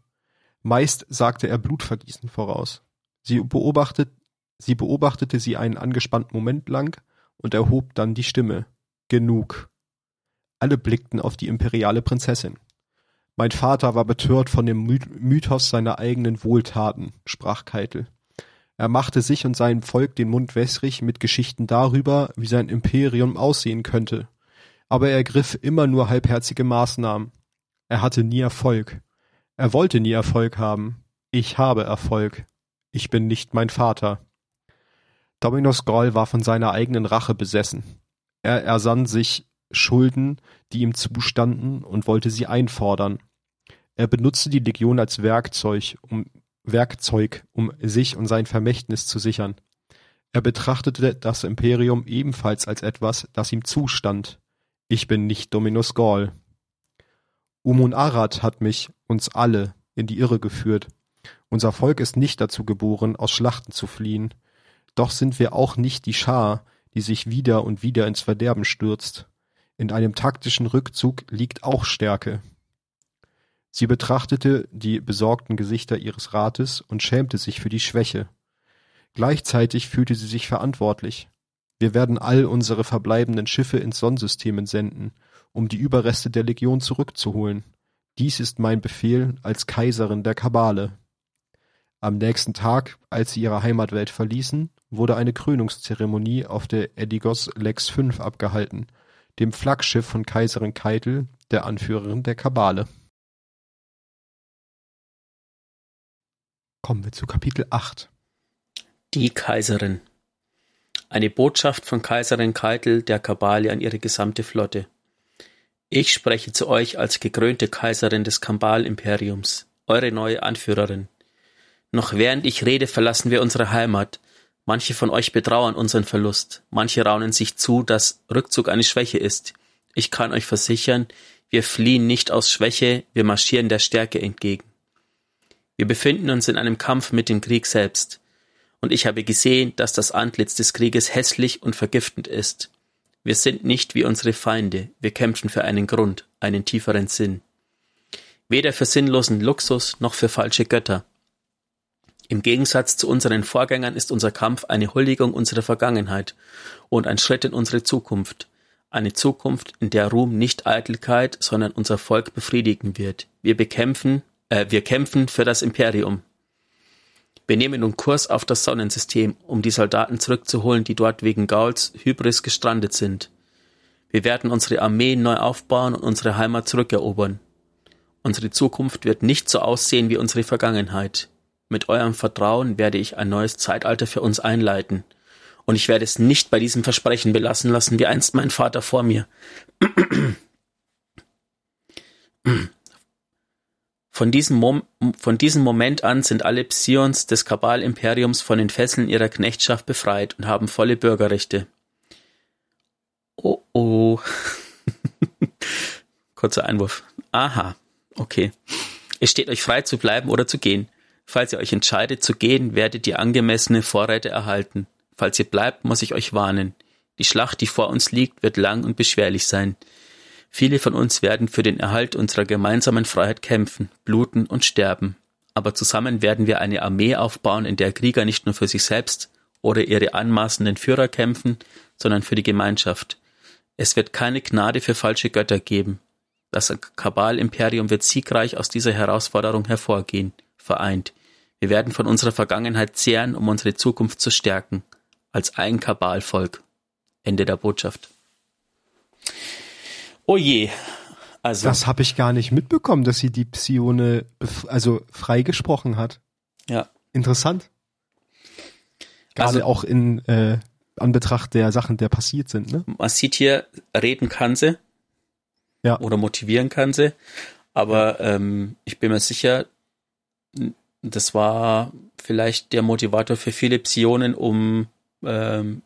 Meist sagte er Blutvergießen voraus. Sie, beobachtet, sie beobachtete sie einen angespannten Moment lang und erhob dann die Stimme. Genug. Alle blickten auf die imperiale Prinzessin. Mein Vater war betört von dem Mythos seiner eigenen Wohltaten, sprach Keitel. Er machte sich und seinem Volk den Mund wässrig mit Geschichten darüber, wie sein Imperium aussehen könnte. Aber er ergriff immer nur halbherzige Maßnahmen. Er hatte nie Erfolg. Er wollte nie Erfolg haben. Ich habe Erfolg. Ich bin nicht mein Vater. Dominos Groll war von seiner eigenen Rache besessen. Er ersann sich Schulden, die ihm zustanden, und wollte sie einfordern. Er benutzte die Legion als Werkzeug, um Werkzeug, um sich und sein Vermächtnis zu sichern. Er betrachtete das Imperium ebenfalls als etwas, das ihm zustand. Ich bin nicht Dominus Gaul. Umun Arad hat mich, uns alle, in die Irre geführt. Unser Volk ist nicht dazu geboren, aus Schlachten zu fliehen. Doch sind wir auch nicht die Schar, die sich wieder und wieder ins Verderben stürzt. In einem taktischen Rückzug liegt auch Stärke. Sie betrachtete die besorgten Gesichter ihres Rates und schämte sich für die Schwäche. Gleichzeitig fühlte sie sich verantwortlich. Wir werden all unsere verbleibenden Schiffe ins Sonnensystem senden, um die Überreste der Legion zurückzuholen. Dies ist mein Befehl als Kaiserin der Kabale. Am nächsten Tag, als sie ihre Heimatwelt verließen, wurde eine Krönungszeremonie auf der Edigos Lex V abgehalten, dem Flaggschiff von Kaiserin Keitel, der Anführerin der Kabale. Kommen wir zu Kapitel 8. Die Kaiserin. Eine Botschaft von Kaiserin Keitel der Kabale an ihre gesamte Flotte. Ich spreche zu euch als gekrönte Kaiserin des Kambal-Imperiums, eure neue Anführerin. Noch während ich rede, verlassen wir unsere Heimat. Manche von euch betrauern unseren Verlust. Manche raunen sich zu, dass Rückzug eine Schwäche ist. Ich kann euch versichern, wir fliehen nicht aus Schwäche, wir marschieren der Stärke entgegen. Wir befinden uns in einem Kampf mit dem Krieg selbst. Und ich habe gesehen, dass das Antlitz des Krieges hässlich und vergiftend ist. Wir sind nicht wie unsere Feinde, wir kämpfen für einen Grund, einen tieferen Sinn. Weder für sinnlosen Luxus noch für falsche Götter. Im Gegensatz zu unseren Vorgängern ist unser Kampf eine Huldigung unserer Vergangenheit und ein Schritt in unsere Zukunft. Eine Zukunft, in der Ruhm nicht Eitelkeit, sondern unser Volk befriedigen wird. Wir bekämpfen, äh, wir kämpfen für das Imperium. Wir nehmen nun Kurs auf das Sonnensystem, um die Soldaten zurückzuholen, die dort wegen Gauls Hybris gestrandet sind. Wir werden unsere Armee neu aufbauen und unsere Heimat zurückerobern. Unsere Zukunft wird nicht so aussehen wie unsere Vergangenheit. Mit eurem Vertrauen werde ich ein neues Zeitalter für uns einleiten. Und ich werde es nicht bei diesem Versprechen belassen lassen, wie einst mein Vater vor mir. Von diesem, Mom von diesem Moment an sind alle Psions des Kabal-Imperiums von den Fesseln ihrer Knechtschaft befreit und haben volle Bürgerrechte. Oh oh. Kurzer Einwurf. Aha, okay. Es steht euch frei zu bleiben oder zu gehen. Falls ihr euch entscheidet zu gehen, werdet ihr angemessene Vorräte erhalten. Falls ihr bleibt, muss ich euch warnen. Die Schlacht, die vor uns liegt, wird lang und beschwerlich sein. Viele von uns werden für den Erhalt unserer gemeinsamen Freiheit kämpfen, bluten und sterben. Aber zusammen werden wir eine Armee aufbauen, in der Krieger nicht nur für sich selbst oder ihre anmaßenden Führer kämpfen, sondern für die Gemeinschaft. Es wird keine Gnade für falsche Götter geben. Das Kabal-Imperium wird siegreich aus dieser Herausforderung hervorgehen, vereint. Wir werden von unserer Vergangenheit zehren, um unsere Zukunft zu stärken. Als ein Kabalvolk. Ende der Botschaft. Oh je. Also. Das habe ich gar nicht mitbekommen, dass sie die Psione also freigesprochen hat. Ja. Interessant. Gerade also, auch in äh, Anbetracht der Sachen, der passiert sind. Ne? Man sieht hier, reden kann sie. Ja. Oder motivieren kann sie. Aber ähm, ich bin mir sicher, das war vielleicht der Motivator für viele Psionen, um ähm,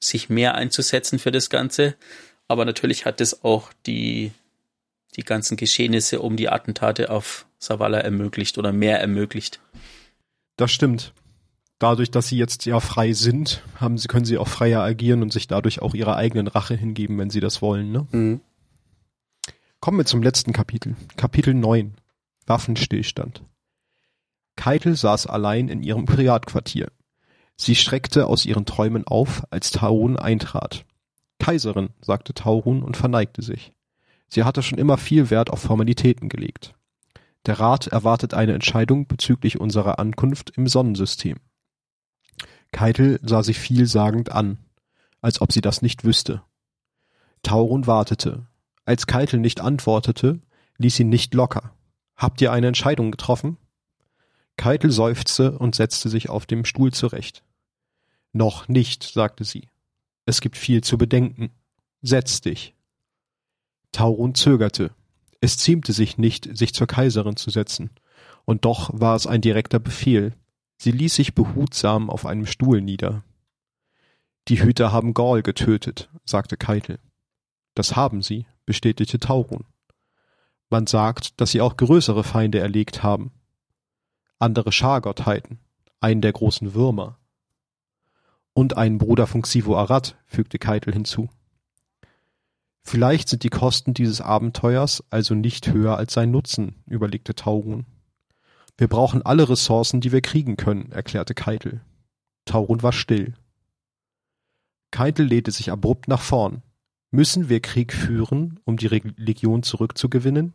sich mehr einzusetzen für das Ganze. Aber natürlich hat es auch die, die ganzen Geschehnisse um die Attentate auf Savala ermöglicht oder mehr ermöglicht. Das stimmt. Dadurch, dass sie jetzt ja frei sind, haben sie, können sie auch freier agieren und sich dadurch auch ihrer eigenen Rache hingeben, wenn sie das wollen. Ne? Mhm. Kommen wir zum letzten Kapitel. Kapitel 9. Waffenstillstand. Keitel saß allein in ihrem Privatquartier. Sie schreckte aus ihren Träumen auf, als Taurun eintrat. Kaiserin, sagte Taurun und verneigte sich. Sie hatte schon immer viel Wert auf Formalitäten gelegt. Der Rat erwartet eine Entscheidung bezüglich unserer Ankunft im Sonnensystem. Keitel sah sie vielsagend an, als ob sie das nicht wüsste. Taurun wartete. Als Keitel nicht antwortete, ließ sie nicht locker. Habt ihr eine Entscheidung getroffen? Keitel seufzte und setzte sich auf dem Stuhl zurecht. Noch nicht, sagte sie. Es gibt viel zu bedenken. Setz dich. Taurun zögerte. Es ziemte sich nicht, sich zur Kaiserin zu setzen. Und doch war es ein direkter Befehl. Sie ließ sich behutsam auf einem Stuhl nieder. Die Hüter haben Gaul getötet, sagte Keitel. Das haben sie, bestätigte Taurun. Man sagt, dass sie auch größere Feinde erlegt haben andere Schargottheiten, einen der großen Würmer. Und einen Bruder von Xivo Arad, fügte Keitel hinzu. Vielleicht sind die Kosten dieses Abenteuers also nicht höher als sein Nutzen, überlegte Taurun. Wir brauchen alle Ressourcen, die wir kriegen können, erklärte Keitel. Taurun war still. Keitel lehnte sich abrupt nach vorn. Müssen wir Krieg führen, um die Legion zurückzugewinnen?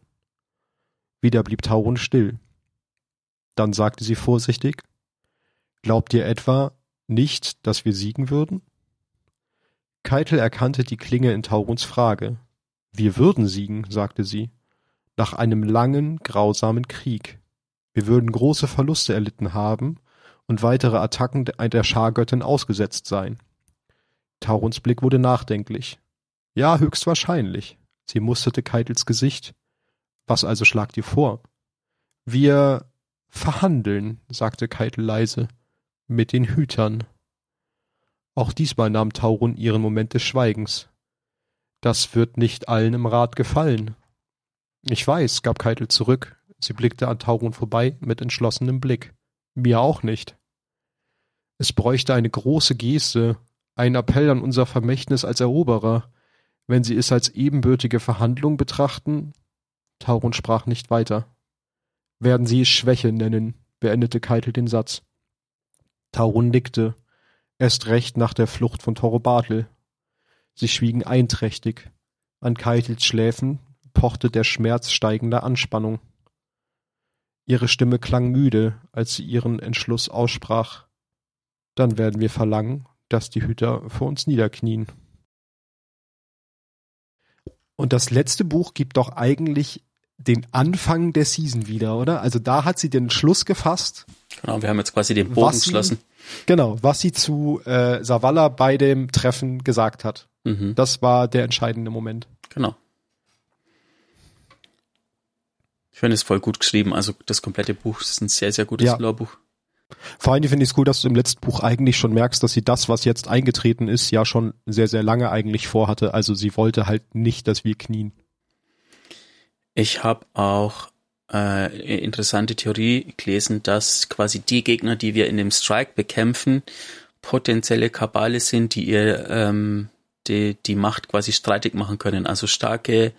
Wieder blieb Taurun still. Dann sagte sie vorsichtig, Glaubt ihr etwa nicht, dass wir siegen würden? Keitel erkannte die Klinge in Tauruns Frage. Wir würden siegen, sagte sie, nach einem langen, grausamen Krieg. Wir würden große Verluste erlitten haben und weitere Attacken der Schargöttin ausgesetzt sein. Tauruns Blick wurde nachdenklich. Ja, höchstwahrscheinlich. Sie musterte Keitels Gesicht. Was also schlagt ihr vor? Wir Verhandeln, sagte Keitel leise, mit den Hütern. Auch diesmal nahm Taurun ihren Moment des Schweigens. Das wird nicht allen im Rat gefallen. Ich weiß, gab Keitel zurück. Sie blickte an Taurun vorbei mit entschlossenem Blick. Mir auch nicht. Es bräuchte eine große Geste, einen Appell an unser Vermächtnis als Eroberer. Wenn Sie es als ebenbürtige Verhandlung betrachten, Taurun sprach nicht weiter werden sie es Schwäche nennen, beendete Keitel den Satz. Taurun nickte, erst recht nach der Flucht von Toro Bartel. Sie schwiegen einträchtig. An Keitels Schläfen pochte der Schmerz steigender Anspannung. Ihre Stimme klang müde, als sie ihren Entschluss aussprach. Dann werden wir verlangen, dass die Hüter vor uns niederknien. Und das letzte Buch gibt doch eigentlich den Anfang der Season wieder, oder? Also da hat sie den Schluss gefasst. Genau, wir haben jetzt quasi den Bogen geschlossen. Genau, was sie zu äh, Savala bei dem Treffen gesagt hat. Mhm. Das war der entscheidende Moment. Genau. Ich finde es voll gut geschrieben. Also das komplette Buch ist ein sehr, sehr gutes ja. Lore-Buch. Vor allem finde ich es cool, dass du im letzten Buch eigentlich schon merkst, dass sie das, was jetzt eingetreten ist, ja schon sehr, sehr lange eigentlich vorhatte. Also sie wollte halt nicht, dass wir knien. Ich habe auch äh, interessante Theorie gelesen, dass quasi die Gegner, die wir in dem Strike bekämpfen, potenzielle Kabale sind, die ihr ähm, die, die Macht quasi streitig machen können. Also starke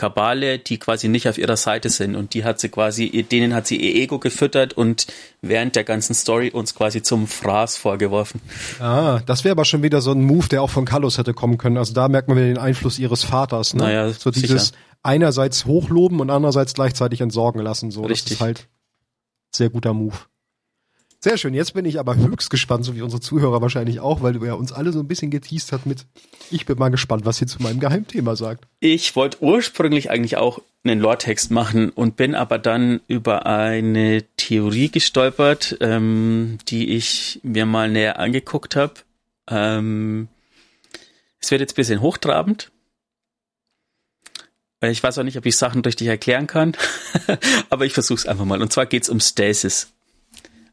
Kabale, die quasi nicht auf ihrer Seite sind und die hat sie quasi, denen hat sie ihr Ego gefüttert und während der ganzen Story uns quasi zum Fraß vorgeworfen. Ah, das wäre aber schon wieder so ein Move, der auch von Carlos hätte kommen können. Also da merkt man wieder den Einfluss ihres Vaters. Ne? Naja, so dieses sicher. Einerseits hochloben und andererseits gleichzeitig entsorgen lassen. So, Richtig. das ist halt sehr guter Move. Sehr schön. Jetzt bin ich aber höchst gespannt, so wie unsere Zuhörer wahrscheinlich auch, weil du ja uns alle so ein bisschen geteased hat mit. Ich bin mal gespannt, was sie zu meinem Geheimthema sagt. Ich wollte ursprünglich eigentlich auch einen Lore-Text machen und bin aber dann über eine Theorie gestolpert, ähm, die ich mir mal näher angeguckt habe. Ähm, es wird jetzt ein bisschen hochtrabend. Ich weiß auch nicht, ob ich Sachen richtig erklären kann, aber ich versuche es einfach mal. Und zwar geht es um Stasis.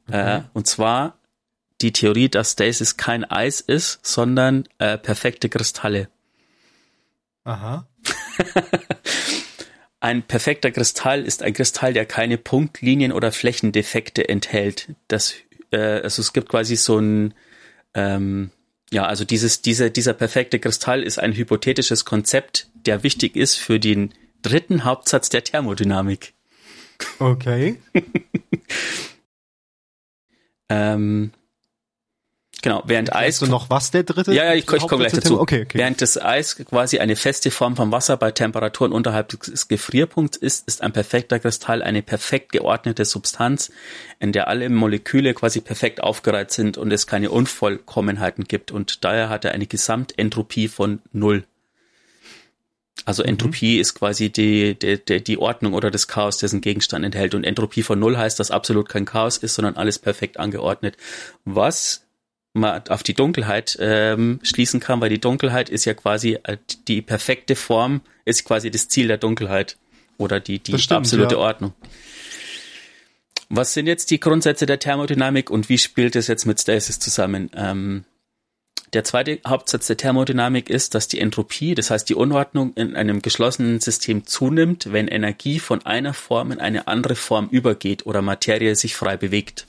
Äh, und zwar die Theorie, dass Stasis kein Eis ist, sondern äh, perfekte Kristalle. Aha. Ein perfekter Kristall ist ein Kristall, der keine Punktlinien oder Flächendefekte enthält. Das, äh, also es gibt quasi so ein, ähm, ja, also dieses, dieser, dieser perfekte Kristall ist ein hypothetisches Konzept, der wichtig ist für den dritten Hauptsatz der Thermodynamik. Okay. Ähm, genau, während Eis du noch was der dritte? Ja, ja, ich, ich komme gleich dazu. Okay, okay. Während das Eis quasi eine feste Form von Wasser bei Temperaturen unterhalb des Gefrierpunkts ist, ist ein perfekter Kristall eine perfekt geordnete Substanz, in der alle Moleküle quasi perfekt aufgereiht sind und es keine Unvollkommenheiten gibt. Und daher hat er eine Gesamtentropie von null. Also Entropie ist quasi die, die, die, Ordnung oder das Chaos, das ein Gegenstand enthält. Und Entropie von Null heißt, dass absolut kein Chaos ist, sondern alles perfekt angeordnet. Was man auf die Dunkelheit ähm, schließen kann, weil die Dunkelheit ist ja quasi äh, die perfekte Form, ist quasi das Ziel der Dunkelheit oder die, die stimmt, absolute ja. Ordnung. Was sind jetzt die Grundsätze der Thermodynamik und wie spielt es jetzt mit Stasis zusammen? Ähm, der zweite Hauptsatz der Thermodynamik ist, dass die Entropie, das heißt die Unordnung in einem geschlossenen System zunimmt, wenn Energie von einer Form in eine andere Form übergeht oder Materie sich frei bewegt.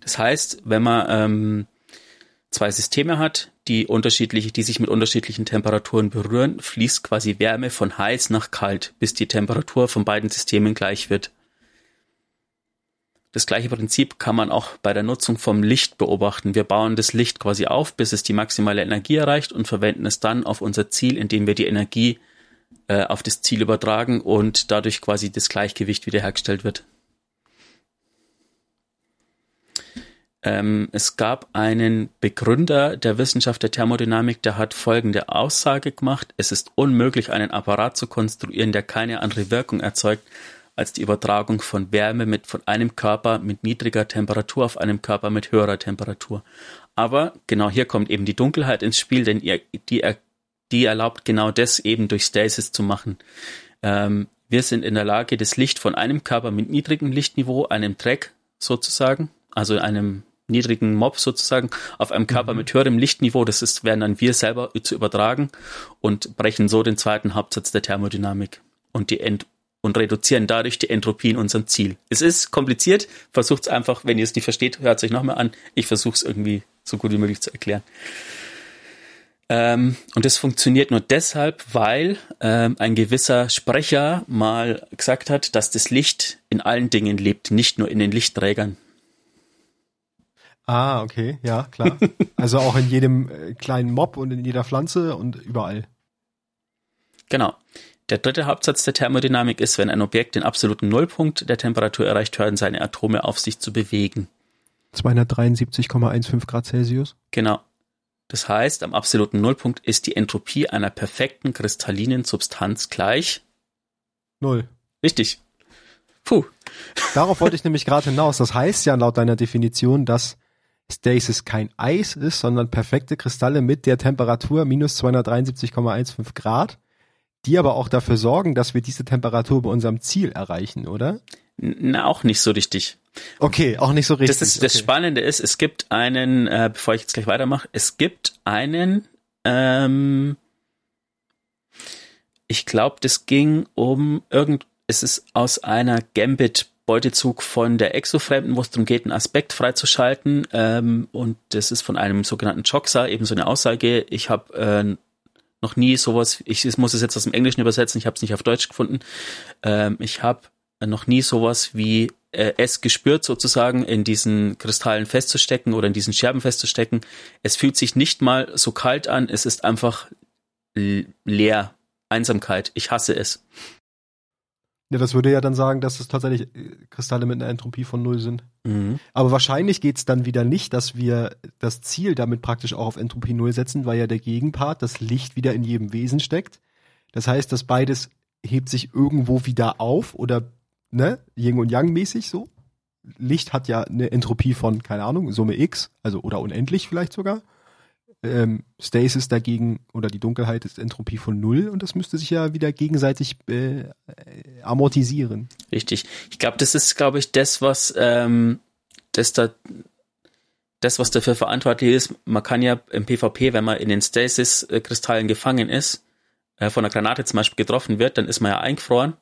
Das heißt, wenn man ähm, zwei Systeme hat, die unterschiedliche, die sich mit unterschiedlichen Temperaturen berühren, fließt quasi Wärme von heiß nach kalt, bis die Temperatur von beiden Systemen gleich wird. Das gleiche Prinzip kann man auch bei der Nutzung vom Licht beobachten. Wir bauen das Licht quasi auf, bis es die maximale Energie erreicht und verwenden es dann auf unser Ziel, indem wir die Energie äh, auf das Ziel übertragen und dadurch quasi das Gleichgewicht wiederhergestellt wird. Ähm, es gab einen Begründer der Wissenschaft der Thermodynamik, der hat folgende Aussage gemacht. Es ist unmöglich, einen Apparat zu konstruieren, der keine andere Wirkung erzeugt, als die Übertragung von Wärme mit, von einem Körper mit niedriger Temperatur auf einem Körper mit höherer Temperatur. Aber genau hier kommt eben die Dunkelheit ins Spiel, denn ihr, die, die erlaubt genau das eben durch Stasis zu machen. Ähm, wir sind in der Lage, das Licht von einem Körper mit niedrigem Lichtniveau, einem Track sozusagen, also einem niedrigen Mob sozusagen, auf einem Körper mit höherem Lichtniveau, das ist, werden dann wir selber zu übertragen und brechen so den zweiten Hauptsatz der Thermodynamik und die Ent und reduzieren dadurch die Entropie in unserem Ziel. Es ist kompliziert, versucht es einfach, wenn ihr es nicht versteht, hört es euch nochmal an. Ich versuche es irgendwie so gut wie möglich zu erklären. Ähm, und das funktioniert nur deshalb, weil ähm, ein gewisser Sprecher mal gesagt hat, dass das Licht in allen Dingen lebt, nicht nur in den Lichtträgern. Ah, okay, ja, klar. Also auch in jedem äh, kleinen Mob und in jeder Pflanze und überall. Genau. Der dritte Hauptsatz der Thermodynamik ist, wenn ein Objekt den absoluten Nullpunkt der Temperatur erreicht, hören seine Atome auf sich zu bewegen. 273,15 Grad Celsius. Genau. Das heißt, am absoluten Nullpunkt ist die Entropie einer perfekten kristallinen Substanz gleich. Null. Richtig. Puh. Darauf wollte ich nämlich gerade hinaus. Das heißt ja laut deiner Definition, dass Stasis kein Eis ist, sondern perfekte Kristalle mit der Temperatur minus 273,15 Grad, die aber auch dafür sorgen, dass wir diese Temperatur bei unserem Ziel erreichen, oder? Na, auch nicht so richtig. Okay, auch nicht so richtig. Das, ist, das okay. Spannende ist, es gibt einen, äh, bevor ich jetzt gleich weitermache, es gibt einen, ähm, ich glaube, das ging um irgend, es ist aus einer Gambit Beutezug von der Exofremden, wo es darum geht, einen Aspekt freizuschalten. Ähm, und das ist von einem sogenannten Joxa eben so eine Aussage. Ich habe äh, noch nie sowas, ich muss es jetzt aus dem Englischen übersetzen, ich habe es nicht auf Deutsch gefunden. Ähm, ich habe noch nie sowas wie äh, es gespürt, sozusagen in diesen Kristallen festzustecken oder in diesen Scherben festzustecken. Es fühlt sich nicht mal so kalt an, es ist einfach leer. Einsamkeit. Ich hasse es. Ja, das würde ja dann sagen, dass es tatsächlich äh, Kristalle mit einer Entropie von null sind. Mhm. Aber wahrscheinlich geht's dann wieder nicht, dass wir das Ziel damit praktisch auch auf Entropie null setzen, weil ja der Gegenpart, das Licht, wieder in jedem Wesen steckt. Das heißt, dass beides hebt sich irgendwo wieder auf oder ne, Yin und Yang mäßig so. Licht hat ja eine Entropie von, keine Ahnung, Summe X, also oder unendlich vielleicht sogar ähm, Stasis dagegen oder die Dunkelheit ist Entropie von null und das müsste sich ja wieder gegenseitig äh, amortisieren. Richtig. Ich glaube, das ist, glaube ich, das, was ähm, das da das, was dafür verantwortlich ist, man kann ja im PvP, wenn man in den Stasis-Kristallen gefangen ist, äh, von einer Granate zum Beispiel getroffen wird, dann ist man ja eingefroren.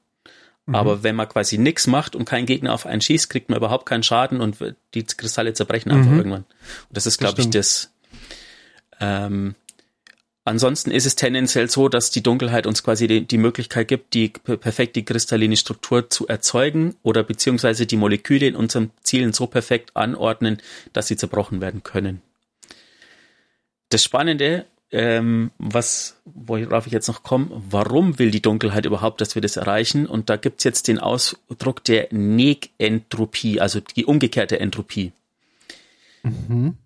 Mhm. Aber wenn man quasi nichts macht und kein Gegner auf einen schießt, kriegt man überhaupt keinen Schaden und die Kristalle zerbrechen einfach mhm. irgendwann. Und das ist, glaube ich, das, ähm, ansonsten ist es tendenziell so, dass die Dunkelheit uns quasi die, die Möglichkeit gibt, die perfekte kristalline Struktur zu erzeugen oder beziehungsweise die Moleküle in unseren Zielen so perfekt anordnen, dass sie zerbrochen werden können. Das Spannende, ähm, was, worauf ich jetzt noch komme, warum will die Dunkelheit überhaupt, dass wir das erreichen? Und da gibt's jetzt den Ausdruck der Negentropie, also die umgekehrte Entropie. Mhm.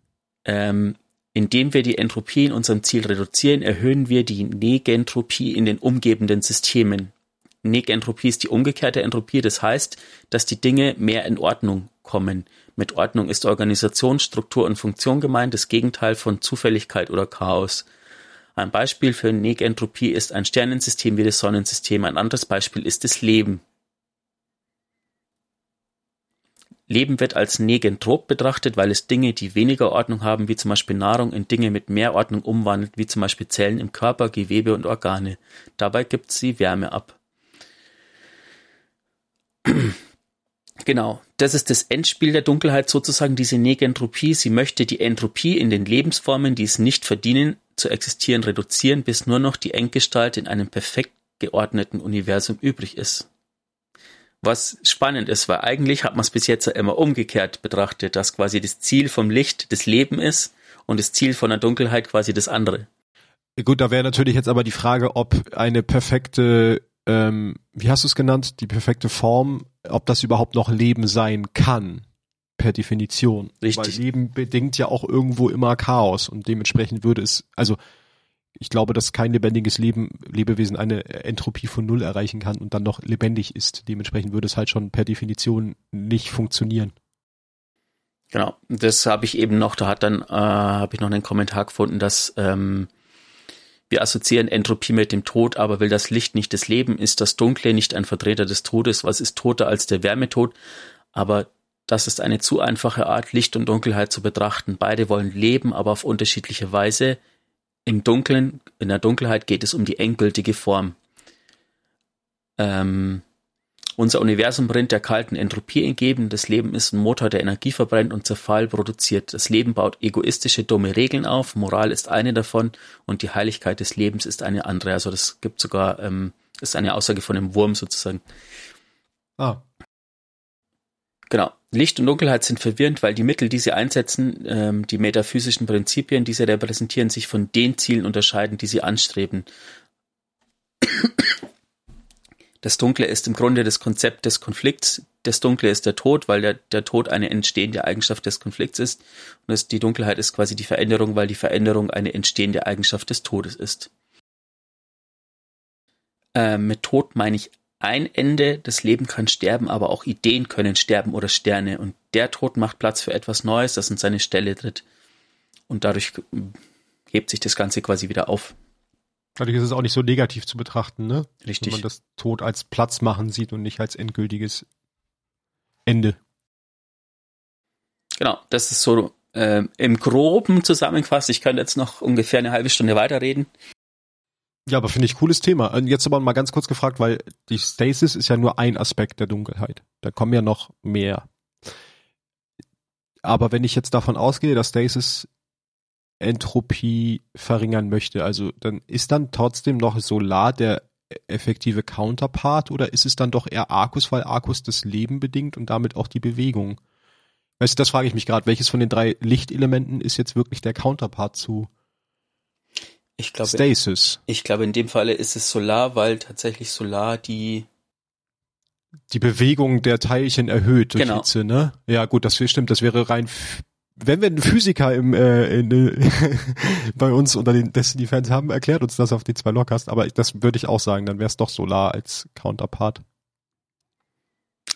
Ähm, indem wir die Entropie in unserem Ziel reduzieren, erhöhen wir die Negentropie in den umgebenden Systemen. Negentropie ist die umgekehrte Entropie, das heißt, dass die Dinge mehr in Ordnung kommen. Mit Ordnung ist Organisation, Struktur und Funktion gemeint, das Gegenteil von Zufälligkeit oder Chaos. Ein Beispiel für Negentropie ist ein Sternensystem wie das Sonnensystem. Ein anderes Beispiel ist das Leben. Leben wird als negentrop betrachtet, weil es Dinge, die weniger Ordnung haben, wie zum Beispiel Nahrung, in Dinge mit mehr Ordnung umwandelt, wie zum Beispiel Zellen im Körper, Gewebe und Organe. Dabei gibt sie Wärme ab. Genau, das ist das Endspiel der Dunkelheit sozusagen, diese Negentropie. Sie möchte die Entropie in den Lebensformen, die es nicht verdienen, zu existieren, reduzieren, bis nur noch die Endgestalt in einem perfekt geordneten Universum übrig ist was spannend ist, weil eigentlich hat man es bis jetzt ja immer umgekehrt betrachtet, dass quasi das Ziel vom Licht das Leben ist und das Ziel von der Dunkelheit quasi das andere. Gut, da wäre natürlich jetzt aber die Frage, ob eine perfekte, ähm, wie hast du es genannt, die perfekte Form, ob das überhaupt noch Leben sein kann, per Definition. Richtig. Weil Leben bedingt ja auch irgendwo immer Chaos und dementsprechend würde es, also ich glaube, dass kein lebendiges Leben, Lebewesen eine Entropie von Null erreichen kann und dann noch lebendig ist. Dementsprechend würde es halt schon per Definition nicht funktionieren. Genau, das habe ich eben noch, da hat dann, äh, habe ich noch einen Kommentar gefunden, dass ähm, wir assoziieren Entropie mit dem Tod, aber will das Licht nicht das Leben, ist das Dunkle nicht ein Vertreter des Todes, was ist toter als der Wärmetod? Aber das ist eine zu einfache Art, Licht und Dunkelheit zu betrachten. Beide wollen leben, aber auf unterschiedliche Weise. Im Dunklen, in der Dunkelheit geht es um die endgültige Form. Ähm, unser Universum brennt der kalten Entropie entgegen. Das Leben ist ein Motor, der Energie verbrennt und Zerfall produziert. Das Leben baut egoistische, dumme Regeln auf. Moral ist eine davon und die Heiligkeit des Lebens ist eine andere. Also das gibt sogar, ähm, ist eine Aussage von einem Wurm sozusagen. Ah. Genau. Licht und Dunkelheit sind verwirrend, weil die Mittel, die sie einsetzen, ähm, die metaphysischen Prinzipien, die sie repräsentieren, sich von den Zielen unterscheiden, die sie anstreben. Das Dunkle ist im Grunde das Konzept des Konflikts. Das Dunkle ist der Tod, weil der, der Tod eine entstehende Eigenschaft des Konflikts ist. Und das, die Dunkelheit ist quasi die Veränderung, weil die Veränderung eine entstehende Eigenschaft des Todes ist. Äh, mit Tod meine ich ein Ende, das Leben kann sterben, aber auch Ideen können sterben oder Sterne. Und der Tod macht Platz für etwas Neues, das in seine Stelle tritt. Und dadurch hebt sich das Ganze quasi wieder auf. Dadurch ist es auch nicht so negativ zu betrachten, ne? Richtig. Wenn man das Tod als Platz machen sieht und nicht als endgültiges Ende. Genau, das ist so äh, im Groben zusammengefasst. Ich könnte jetzt noch ungefähr eine halbe Stunde weiterreden. Ja, aber finde ich cooles Thema. Jetzt aber mal ganz kurz gefragt, weil die Stasis ist ja nur ein Aspekt der Dunkelheit. Da kommen ja noch mehr. Aber wenn ich jetzt davon ausgehe, dass Stasis Entropie verringern möchte. Also dann ist dann trotzdem noch Solar der effektive Counterpart oder ist es dann doch eher Arcus, weil Arcus das Leben bedingt und damit auch die Bewegung? Weißt du, das frage ich mich gerade. Welches von den drei Lichtelementen ist jetzt wirklich der Counterpart zu Ich glaube, Stasis? ich glaube, in dem Falle ist es Solar, weil tatsächlich Solar die, Die Bewegung der Teilchen erhöht durch Genau. Hitze, ne? Ja, gut, das stimmt. Das wäre rein. Wenn wir einen Physiker im, äh, in, äh, bei uns unter den Destiny-Fans haben, erklärt uns das auf die zwei Lockcast. Aber das würde ich auch sagen. Dann wäre es doch Solar als Counterpart.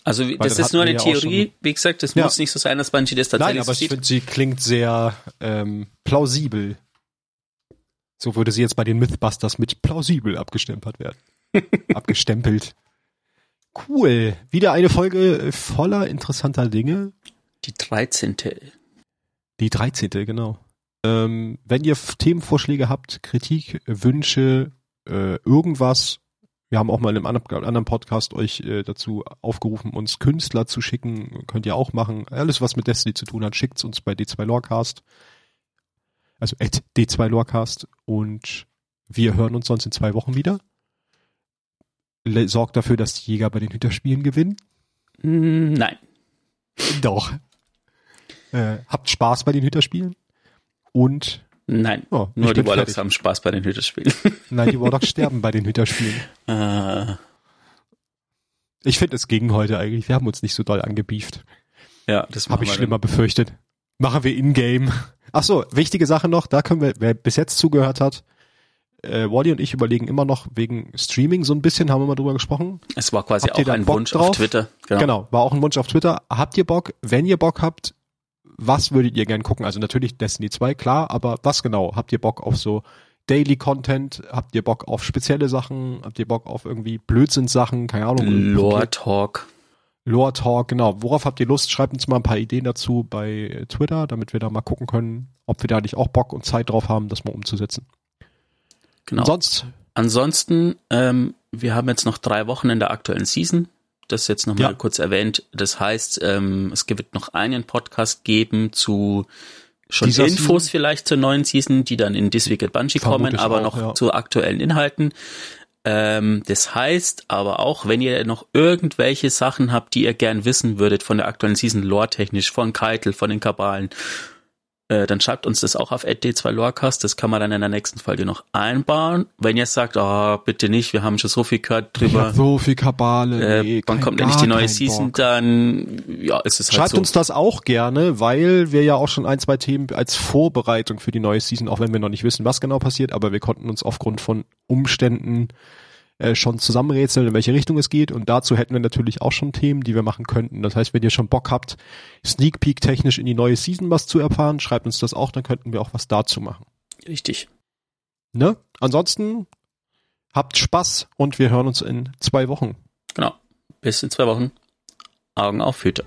also Weil das ist nur eine Theorie. Wie gesagt, das Ja. muss nicht so sein, dass Bungie das Nein, tatsächlich aber so ich finde, sie klingt sehr ähm, plausibel. So würde sie jetzt bei den Mythbusters mit plausibel abgestempelt werden. Abgestempelt. Cool. Wieder eine Folge voller interessanter Dinge. Die 13. Die 13. genau. Ähm, wenn ihr Themenvorschläge habt, Kritik, Wünsche, äh, irgendwas, wir haben auch mal in einem anderen Podcast euch äh, dazu aufgerufen, uns Künstler zu schicken. Könnt ihr auch machen. Alles, was mit Destiny zu tun hat, schickt's uns bei D2 Lorecast. Also at D2 Lorecast. Und wir hören uns sonst in zwei Wochen wieder. Sorgt dafür, dass die Jäger bei den Hüterspielen gewinnen. Hm, Nein. Doch. Äh, habt Spaß bei den Hüterspielen. Und Nein. ja, Nur die Warlocks fertig. haben Spaß bei den Hüterspielen. Nein, die Warlocks sterben bei den Hüterspielen. äh, Ich finde, es ging heute eigentlich. Wir haben uns nicht so doll angebieft. ja, das Habe ich schlimmer befürchtet. Machen wir in-game. Ach so, wichtige Sache noch. Da können wir, wer bis jetzt zugehört hat, äh, Wally und ich überlegen immer noch wegen Streaming so ein bisschen, haben wir mal drüber gesprochen. Es war quasi Habt auch ein Bock Wunsch drauf? auf Twitter. Genau. Genau, war auch ein Wunsch auf Twitter. Habt ihr Bock? Wenn ihr Bock habt, was würdet ihr gern gucken? Also natürlich Destiny 2, klar, aber was genau? Habt ihr Bock auf so Daily Content? Habt ihr Bock auf spezielle Sachen? Habt ihr Bock auf irgendwie Blödsinnssachen? Keine Ahnung. Lore Talk. Lore Talk, genau. Worauf habt ihr Lust? Schreibt uns mal ein paar Ideen dazu bei äh, Twitter, damit wir da mal gucken können, ob wir da nicht auch Bock und Zeit drauf haben, das mal umzusetzen. Genau. Und sonst, Ansonsten, ähm, wir haben jetzt noch drei Wochen in der aktuellen Season. Das jetzt nochmal Ja. kurz erwähnt. Das heißt, ähm, es wird noch einen Podcast geben zu schon Dieser Infos vielleicht zur neuen Season, die dann in This Week at Bungie Vermute kommen, aber auch, noch ja. zu aktuellen Inhalten. Ähm, das heißt aber auch, wenn ihr noch irgendwelche Sachen habt, die ihr gern wissen würdet von der aktuellen Season, lore-technisch, von Keitel, von den Kabalen, äh, dann schreibt uns das auch auf d2 Lorecast. Das kann man dann in der nächsten Folge noch einbauen. Wenn ihr sagt, oh, bitte nicht, wir haben schon so viel gehört drüber, so viel Kabale. äh, nee, wann kommt endlich die neue Season, Bock. dann ja, ist es halt Schreibt so. uns das auch gerne, weil wir ja auch schon ein, zwei Themen als Vorbereitung für die neue Season, auch wenn wir noch nicht wissen, was genau passiert, aber wir konnten uns aufgrund von Umständen äh, schon zusammenrätseln, in welche Richtung es geht. Und dazu hätten wir natürlich auch schon Themen, die wir machen könnten. Das heißt, wenn ihr schon Bock habt, Sneak Peek technisch in die neue Season was zu erfahren, schreibt uns das auch, dann könnten wir auch was dazu machen. Richtig. Ne? Ansonsten habt Spaß und wir hören uns in zwei Wochen. Genau. Bis in zwei Wochen. Augen auf, Hüte.